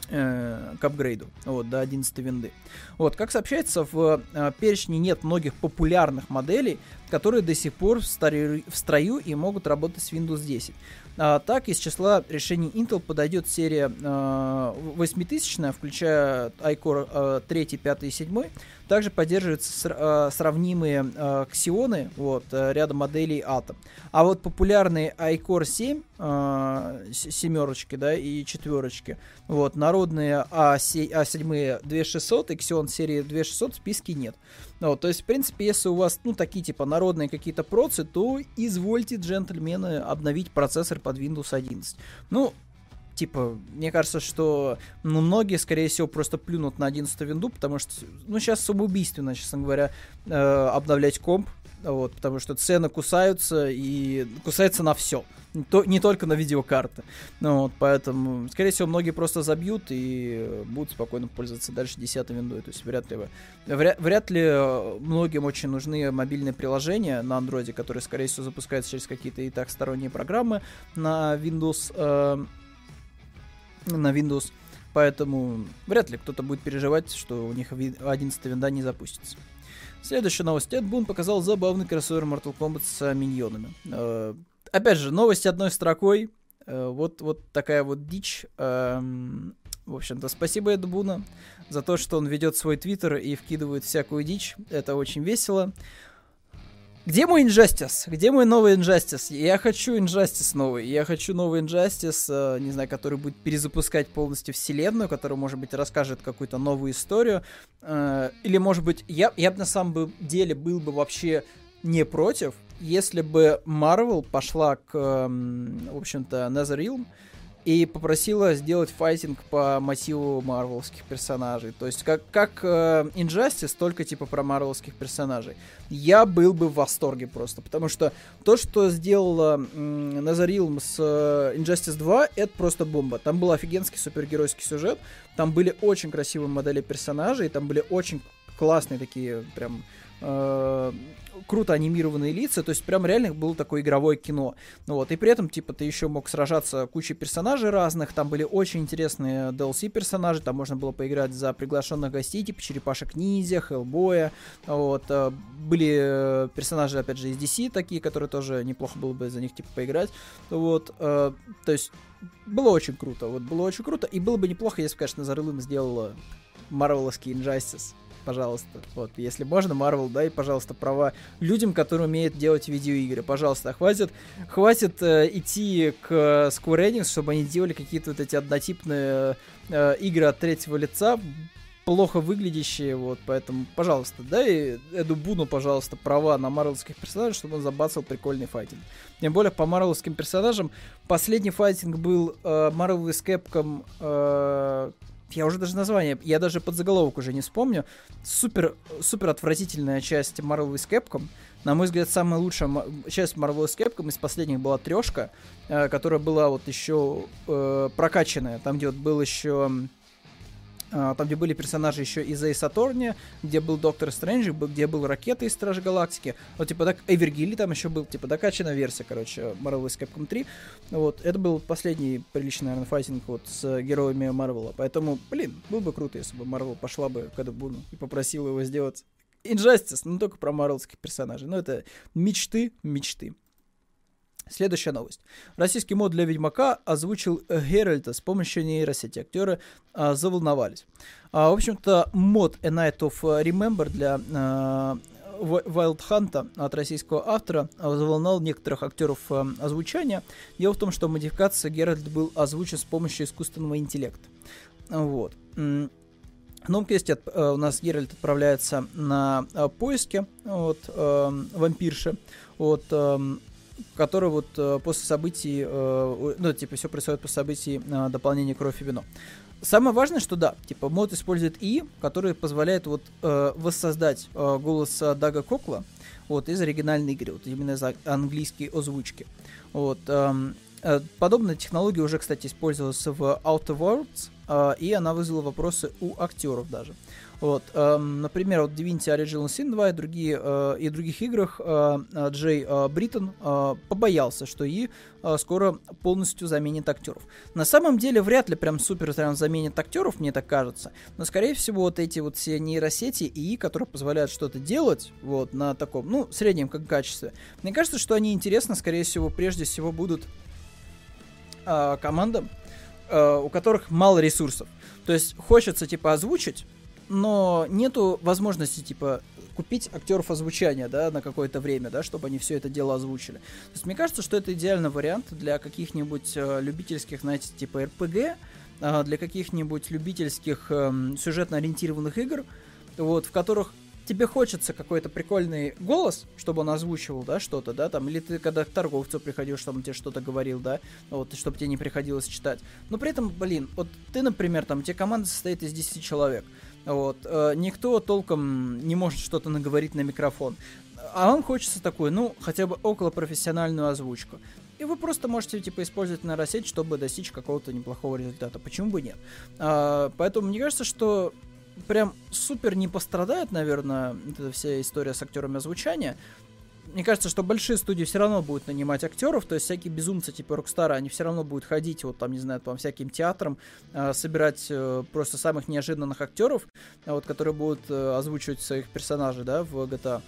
э, к апгрейду, вот, до 11 винды. Вот, как сообщается, в э, перечне нет многих популярных моделей, которые до сих пор в, старе, в строю и могут работать с Windows 10. А, так, из числа решений Intel подойдет серия э, 8000, включая iCore э, 3, 5 и 7. Также поддерживаются э, сравнимые э, ксионы, вот, э, рядом моделей Atom. А вот популярные iCore 7, э, семерочки, да, и четверочки, вот, народные A7, A7 2600 и Xeon серии 2600 в списке нет. Вот, то есть, в принципе, если у вас, ну, такие, типа, народные какие-то процы, то извольте, джентльмены, обновить процессор под Windows 11. Ну, типа, мне кажется, что ну, многие, скорее всего, просто плюнут на 11 винду, потому что, ну, сейчас самоубийственно, честно говоря, э, обновлять комп, вот, потому что цены кусаются и кусаются на все. То, не только на видеокарты. Ну, вот, поэтому, скорее всего, многие просто забьют и будут спокойно пользоваться дальше 10 виндой. То есть вряд ли, вряд, вряд ли э, многим очень нужны мобильные приложения на андроиде, которые, скорее всего, запускаются через какие-то и так сторонние программы на Windows. Э, на Windows. Поэтому вряд ли кто-то будет переживать, что у них 11 винда не запустится. Следующая новость. Эд Бун показал забавный кроссовер Mortal Kombat с миньонами. Э, опять же, новость одной строкой. Э, вот, вот такая вот дичь. Э, в общем-то, спасибо Эду Буна за то, что он ведет свой твиттер и вкидывает всякую дичь. Это очень весело. Где мой Injustice? Где мой новый Injustice? Я хочу Injustice новый. Я хочу новый Injustice, э, не знаю, который будет перезапускать полностью вселенную, который, может быть, расскажет какую-то новую историю. Э, или, может быть, я, я бы на самом деле был бы вообще не против, если бы Marvel пошла к, в общем-то, NetherRealm и попросила сделать файтинг по мотиву марвелских персонажей. То есть как, как э, Injustice, только типа про марвелских персонажей. Я был бы в восторге просто, потому что то, что сделала э, Назарилм с э, Injustice 2, это просто бомба. Там был офигенский супергеройский сюжет, там были очень красивые модели персонажей, там были очень классные такие прям круто анимированные лица, то есть прям реально было такое игровое кино. Ну вот, и при этом, типа, ты еще мог сражаться кучей персонажей разных, там были очень интересные DLC персонажи, там можно было поиграть за приглашенных гостей, типа Черепашек Ниндзя, Хеллбоя, вот, э, были э, персонажи, опять же, из DC такие, которые тоже неплохо было бы за них, типа, поиграть, вот, э, то есть было очень круто, вот, было очень круто, и было бы неплохо, если, конечно, Зарылым сделала Марвеловский Injustice, пожалуйста. Вот, если можно, Marvel, дай, пожалуйста, права людям, которые умеют делать видеоигры. Пожалуйста, хватит, хватит э, идти к Square Enix, чтобы они делали какие-то вот эти однотипные э, игры от третьего лица, плохо выглядящие, вот, поэтому, пожалуйста, дай Эду Буну, пожалуйста, права на марвелских персонажей, чтобы он забацал прикольный файтинг. Тем более, по марвелским персонажам, последний файтинг был э, Marvel с э, я уже даже название, я даже под заголовок уже не вспомню. Супер, супер отвратительная часть Marvel vs. Capcom. На мой взгляд, самая лучшая часть Marvel vs. Capcom из последних была трешка, э, которая была вот еще э, прокачанная. Там, где вот был еще там, где были персонажи еще из Attorney, где был Доктор Стрэндж, где был Ракета из Стражи Галактики, вот, типа, так, Эвергили там еще был, типа, докачанная версия, короче, Marvel vs. Capcom 3, вот, это был последний приличный, наверное, файтинг вот с героями Марвела, поэтому, блин, было бы круто, если бы Марвел пошла бы к Эдобуну и попросила его сделать Injustice, но только про марвелских персонажей, ну, это мечты, мечты. Следующая новость. Российский мод для Ведьмака озвучил Геральта с помощью нейросети. Актеры а, заволновались. А, в общем-то, мод A Night of Remember для а, Wild Hunt от российского автора заволновал некоторых актеров а, озвучания. Дело в том, что модификация Геральт был озвучен с помощью искусственного интеллекта. Вот. В новом квесте у нас Геральт отправляется на поиски от э, вампирши, от который вот э, после событий, э, ну, типа, все происходит после событий э, дополнения «Кровь и вино». Самое важное, что да, типа, мод использует И, который позволяет вот э, воссоздать э, голос Дага Кокла, вот, из оригинальной игры, вот, именно из английской озвучки. Вот, эм, э, подобная технология уже, кстати, использовалась в Outer Worlds, э, и она вызвала вопросы у актеров даже. Вот, эм, например, вот Divinity Original Sin 2 и, другие, э, и других играх э, э, Джей э, Бриттон э, побоялся, что и э, скоро полностью заменит актеров. На самом деле, вряд ли прям супер прям заменит актеров, мне так кажется. Но, скорее всего, вот эти вот все нейросети и которые позволяют что-то делать вот на таком, ну, среднем как качестве, мне кажется, что они интересны, скорее всего, прежде всего будут э, командам, э, у которых мало ресурсов. То есть хочется, типа, озвучить, но нету возможности, типа, купить актеров озвучания, да, на какое-то время, да, чтобы они все это дело озвучили. То есть мне кажется, что это идеальный вариант для каких-нибудь э, любительских, знаете, типа РПГ, э, для каких-нибудь любительских э, сюжетно-ориентированных игр, вот, в которых тебе хочется какой-то прикольный голос, чтобы он озвучивал, да, что-то, да, там, или ты когда к торговцу приходил, чтобы он тебе что-то говорил, да, вот, чтобы тебе не приходилось читать. Но при этом, блин, вот ты, например, там, у тебя команда состоит из 10 человек, вот. Э, никто толком не может что-то наговорить на микрофон. А вам хочется такой, ну, хотя бы около профессиональную озвучку. И вы просто можете, типа, использовать нейросеть, чтобы достичь какого-то неплохого результата. Почему бы нет? А, поэтому мне кажется, что прям супер не пострадает, наверное, эта вся история с актерами озвучания мне кажется, что большие студии все равно будут нанимать актеров, то есть всякие безумцы типа Рокстара, они все равно будут ходить вот там, не знаю, по всяким театрам, э, собирать э, просто самых неожиданных актеров, э, вот, которые будут э, озвучивать своих персонажей, да, в GTA.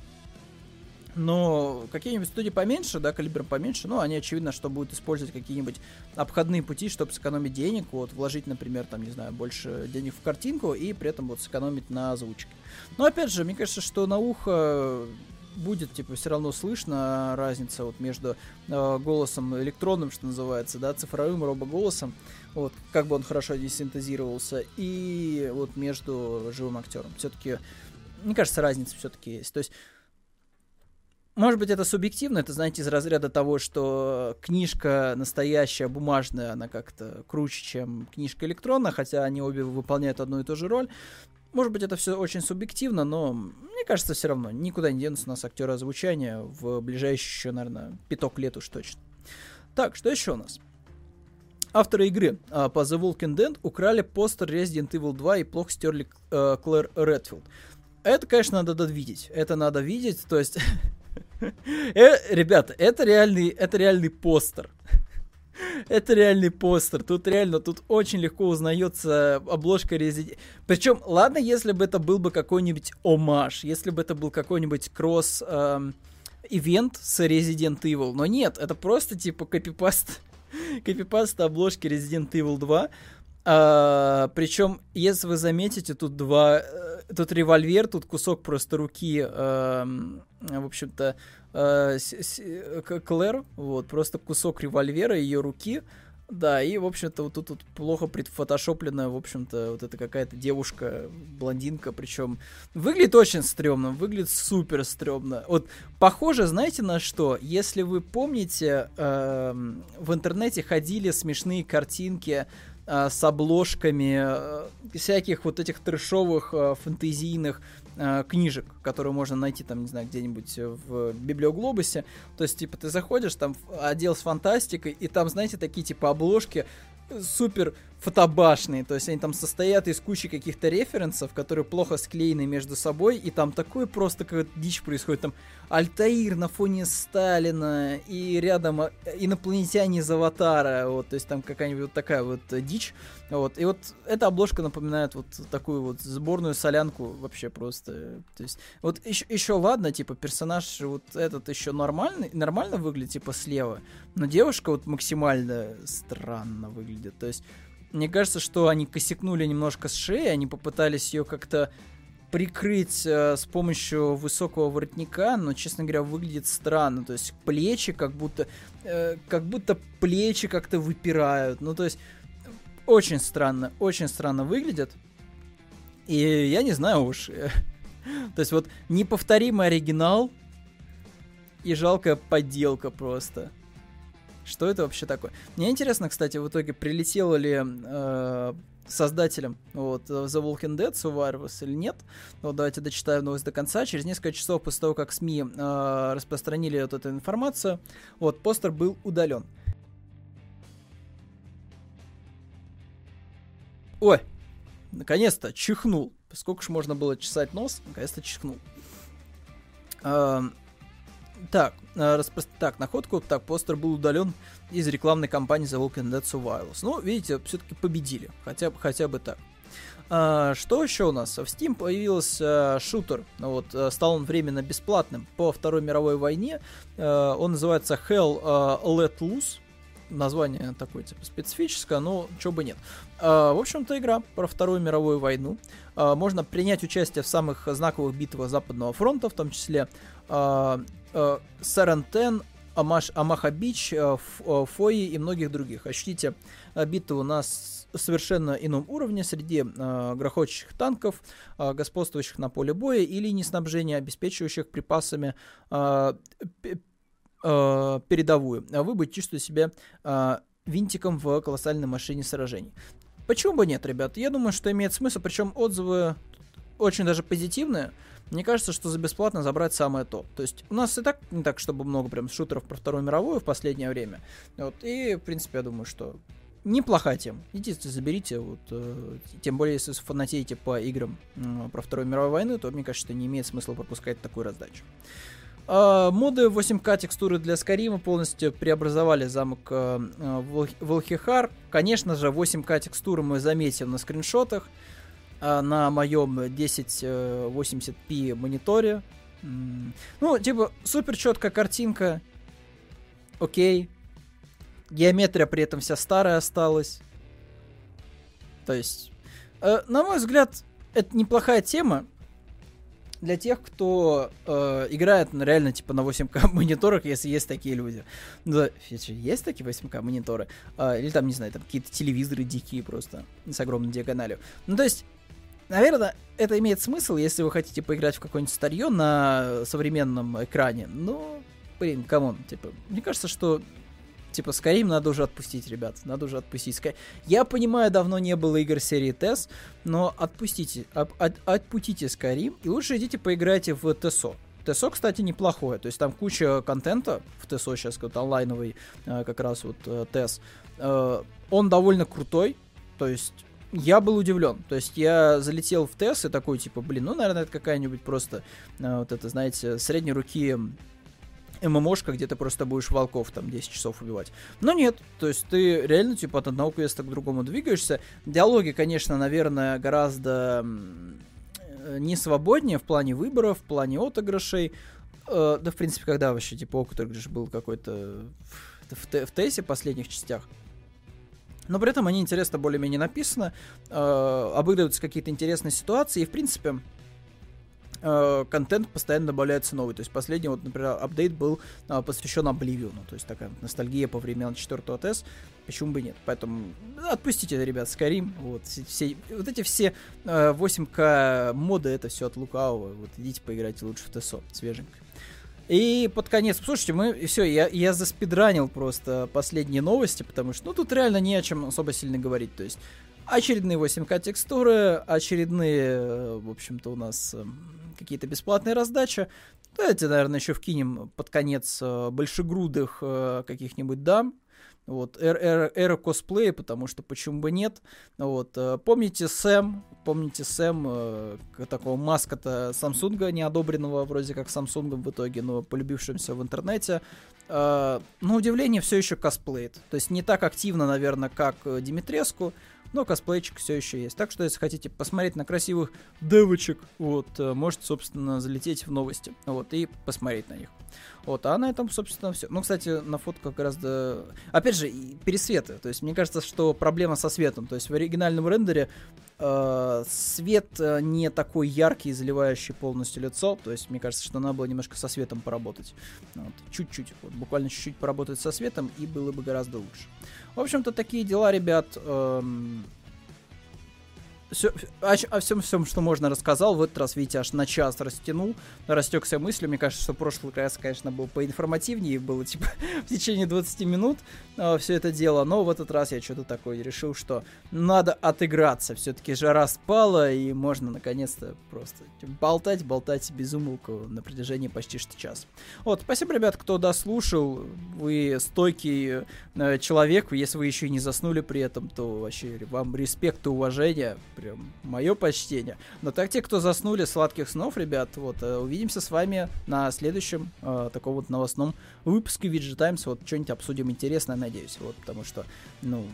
Но какие-нибудь студии поменьше, да, калибром поменьше, ну, они, очевидно, что будут использовать какие-нибудь обходные пути, чтобы сэкономить денег, вот, вложить, например, там, не знаю, больше денег в картинку и при этом вот сэкономить на озвучке. Но, опять же, мне кажется, что на ухо будет, типа, все равно слышно разница вот между э, голосом электронным, что называется, да, цифровым робоголосом, вот, как бы он хорошо десинтезировался, и вот между живым актером. Все-таки, мне кажется, разница все-таки есть. То есть, может быть, это субъективно, это, знаете, из разряда того, что книжка настоящая, бумажная, она как-то круче, чем книжка электронная, хотя они обе выполняют одну и ту же роль. Может быть, это все очень субъективно, но мне кажется, все равно никуда не денутся у нас актеры озвучания в ближайшие еще, наверное, пяток лет уж точно. Так, что еще у нас? Авторы игры а, по The Walking Dead украли постер Resident Evil 2 и плохо стерли а, Клэр Редфилд. Это, конечно, надо видеть. Это надо видеть, то есть... э, ребята, это реальный, это реальный постер. Это реальный постер. Тут реально, тут очень легко узнается обложка Resident... Причем, ладно, если бы это был бы какой-нибудь омаж, если бы это был какой-нибудь кросс... Эм, ивент с Resident Evil, но нет, это просто типа копипаст, копипаст обложки Resident Evil 2, а, причем, если вы заметите, тут два, э, тут револьвер, тут кусок просто руки, э, в общем-то, э, Клэр, вот, просто кусок револьвера, ее руки, да, и, в общем-то, вот тут вот плохо предфотошопленная, в общем-то, вот эта какая-то девушка, блондинка, причем выглядит очень стрёмно, выглядит супер стрёмно. Вот похоже, знаете на что? Если вы помните, э, в интернете ходили смешные картинки с обложками э, всяких вот этих трешовых э, фэнтезийных э, книжек, которые можно найти там, не знаю, где-нибудь в библиоглобусе. То есть, типа, ты заходишь там отдел с фантастикой, и там, знаете, такие, типа, обложки супер фотобашные, то есть они там состоят из кучи каких-то референсов, которые плохо склеены между собой, и там такое просто как дичь происходит, там Альтаир на фоне Сталина, и рядом э, инопланетяне из Аватара, вот, то есть там какая-нибудь вот такая вот дичь, вот, и вот эта обложка напоминает вот такую вот сборную солянку вообще просто, то есть, вот еще, еще ладно, типа, персонаж вот этот еще нормальный, нормально выглядит, типа, слева, но девушка вот максимально странно выглядит, то есть, мне кажется, что они косякнули немножко с шеи, они попытались ее как-то прикрыть э, с помощью высокого воротника, но, честно говоря, выглядит странно. То есть плечи как будто, э, как будто плечи как-то выпирают. Ну, то есть очень странно, очень странно выглядят. И я не знаю уж. то есть вот неповторимый оригинал и жалкая подделка просто. Что это вообще такое? Мне интересно, кстати, в итоге прилетело ли э, создателям вот, The Walking Dead Survivors или нет. Вот давайте дочитаем новость до конца. Через несколько часов после того, как СМИ э, распространили вот эту информацию, вот, постер был удален. Ой, наконец-то чихнул. Сколько ж можно было чесать нос, наконец-то чихнул. Э, так, э, распро... так, находку, так, постер был удален из рекламной кампании The Walking Dead Survivors. Ну, видите, все-таки победили, хотя, хотя бы так. А, что еще у нас? В Steam появился шутер, вот, э, стал он временно бесплатным по Второй мировой войне. А, он называется Hell Let Loose. Название такое, типа, специфическое, но чего бы нет. А, в общем-то, игра про Вторую мировую войну. А, можно принять участие в самых знаковых битвах Западного фронта, в том числе а, а, Сарантен, Амаш, Амаха Бич, э, э, Фои и многих других. Ощутите битву на совершенно ином уровне среди э, грохочущих танков, э, господствующих на поле боя и линий снабжения, обеспечивающих припасами э, э, передовую. А вы будете чувствовать себя э, винтиком в колоссальной машине сражений. Почему бы нет, ребят? Я думаю, что имеет смысл, причем отзывы очень даже позитивные. Мне кажется, что за бесплатно забрать самое то. То есть у нас и так не так, чтобы много прям шутеров про Вторую мировую в последнее время. Вот, и, в принципе, я думаю, что неплохая тема. Идите, заберите. Вот, э, тем более, если фанатеете по играм э, про Вторую мировую войну, то мне кажется, что не имеет смысла пропускать такую раздачу. Uh, моды 8К текстуры для Скарима полностью преобразовали замок uh, Волхихар. Конечно же, 8К текстуры мы заметим на скриншотах. На моем 1080p мониторе. Ну, типа, супер четкая картинка. Окей. Геометрия при этом вся старая осталась. То есть, э, на мой взгляд, это неплохая тема для тех, кто э, играет ну, реально типа на 8К мониторах, если есть такие люди. Да, есть такие 8К мониторы? Э, или там, не знаю, там какие-то телевизоры дикие просто с огромной диагональю. Ну, то есть, Наверное, это имеет смысл, если вы хотите поиграть в какое-нибудь старье на современном экране. Но, блин, come on, типа, мне кажется, что типа, Skyrim надо уже отпустить, ребят, надо уже отпустить. Sky... Я понимаю, давно не было игр серии TES, но отпустите, от, от, отпустите Skyrim и лучше идите поиграйте в TESO. TESO, кстати, неплохое. То есть там куча контента в TESO сейчас, вот онлайновый, э, как раз вот э, ТЭС. Э, он довольно крутой. То есть я был удивлен. То есть я залетел в тест и такой, типа, блин, ну, наверное, это какая-нибудь просто, э, вот это, знаете, средней руки ММОшка, где ты просто будешь волков там 10 часов убивать. Но нет, то есть ты реально типа от одного квеста к другому двигаешься. Диалоги, конечно, наверное, гораздо э, не свободнее в плане выборов, в плане отыгрышей. Э, да, в принципе, когда вообще типа отыгрыш был какой-то в, в, в тесте последних частях. Но при этом они интересно более-менее написаны, э, обыгрываются какие-то интересные ситуации, и, в принципе, э, контент постоянно добавляется новый. То есть последний, вот, например, апдейт был э, посвящен Обливиону, то есть такая ностальгия по временам 4 ТС, почему бы нет. Поэтому отпустите, ребят, Skyrim, вот, все, вот эти все э, 8К моды, это все от лукавого, вот, идите поиграйте лучше в ТСО, свеженько. И под конец, слушайте, мы все, я, я заспидранил просто последние новости, потому что, ну, тут реально не о чем особо сильно говорить. То есть, очередные 8К текстуры, очередные, э, в общем-то, у нас э, какие-то бесплатные раздачи. Давайте, наверное, еще вкинем под конец э, большегрудых каких-нибудь дам, вот, эра, эра косплея, потому что почему бы нет. Вот, э, помните Сэм, помните Сэм, э, такого маскота Самсунга, неодобренного вроде как Самсунгом в итоге, но полюбившимся в интернете. Э, на удивление все еще косплеит. То есть не так активно, наверное, как Димитреску, но косплейчик все еще есть. Так что, если хотите посмотреть на красивых девочек, вот, э, можете, собственно, залететь в новости, вот, и посмотреть на них. Вот, а на этом, собственно, все. Ну, кстати, на фотках гораздо... Опять же, пересветы. То есть, мне кажется, что проблема со светом. То есть, в оригинальном рендере э, свет э, не такой яркий, заливающий полностью лицо. То есть, мне кажется, что надо было немножко со светом поработать. Вот, чуть-чуть. Вот, буквально чуть-чуть поработать со светом, и было бы гораздо лучше. В общем-то, такие дела, ребят. Эм... все, о, о всем, всем, что можно, рассказал. В этот раз, видите, аж на час растянул, растекся мыслью. Мне кажется, что прошлый раз, конечно, был поинформативнее, было типа в течение 20 минут э, все это дело. Но в этот раз я что-то такое решил, что надо отыграться. Все-таки жара спала, и можно наконец-то просто болтать, болтать без умолку на протяжении почти что час. Вот, спасибо, ребят, кто дослушал. Вы стойкий э, человек. Если вы еще не заснули при этом, то вообще вам респект и уважение прям мое почтение. Но так те, кто заснули, сладких снов, ребят, вот, э, увидимся с вами на следующем э, таком вот новостном выпуске VG Times, вот, что-нибудь обсудим интересное, надеюсь, вот, потому что, ну,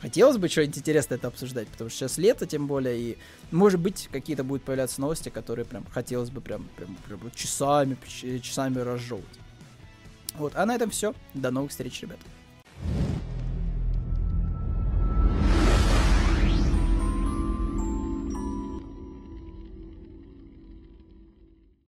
хотелось бы что-нибудь интересное это обсуждать, потому что сейчас лето, тем более, и, может быть, какие-то будут появляться новости, которые прям хотелось бы прям, прям, прям часами, часами разжевывать. Вот, а на этом все. До новых встреч, ребят.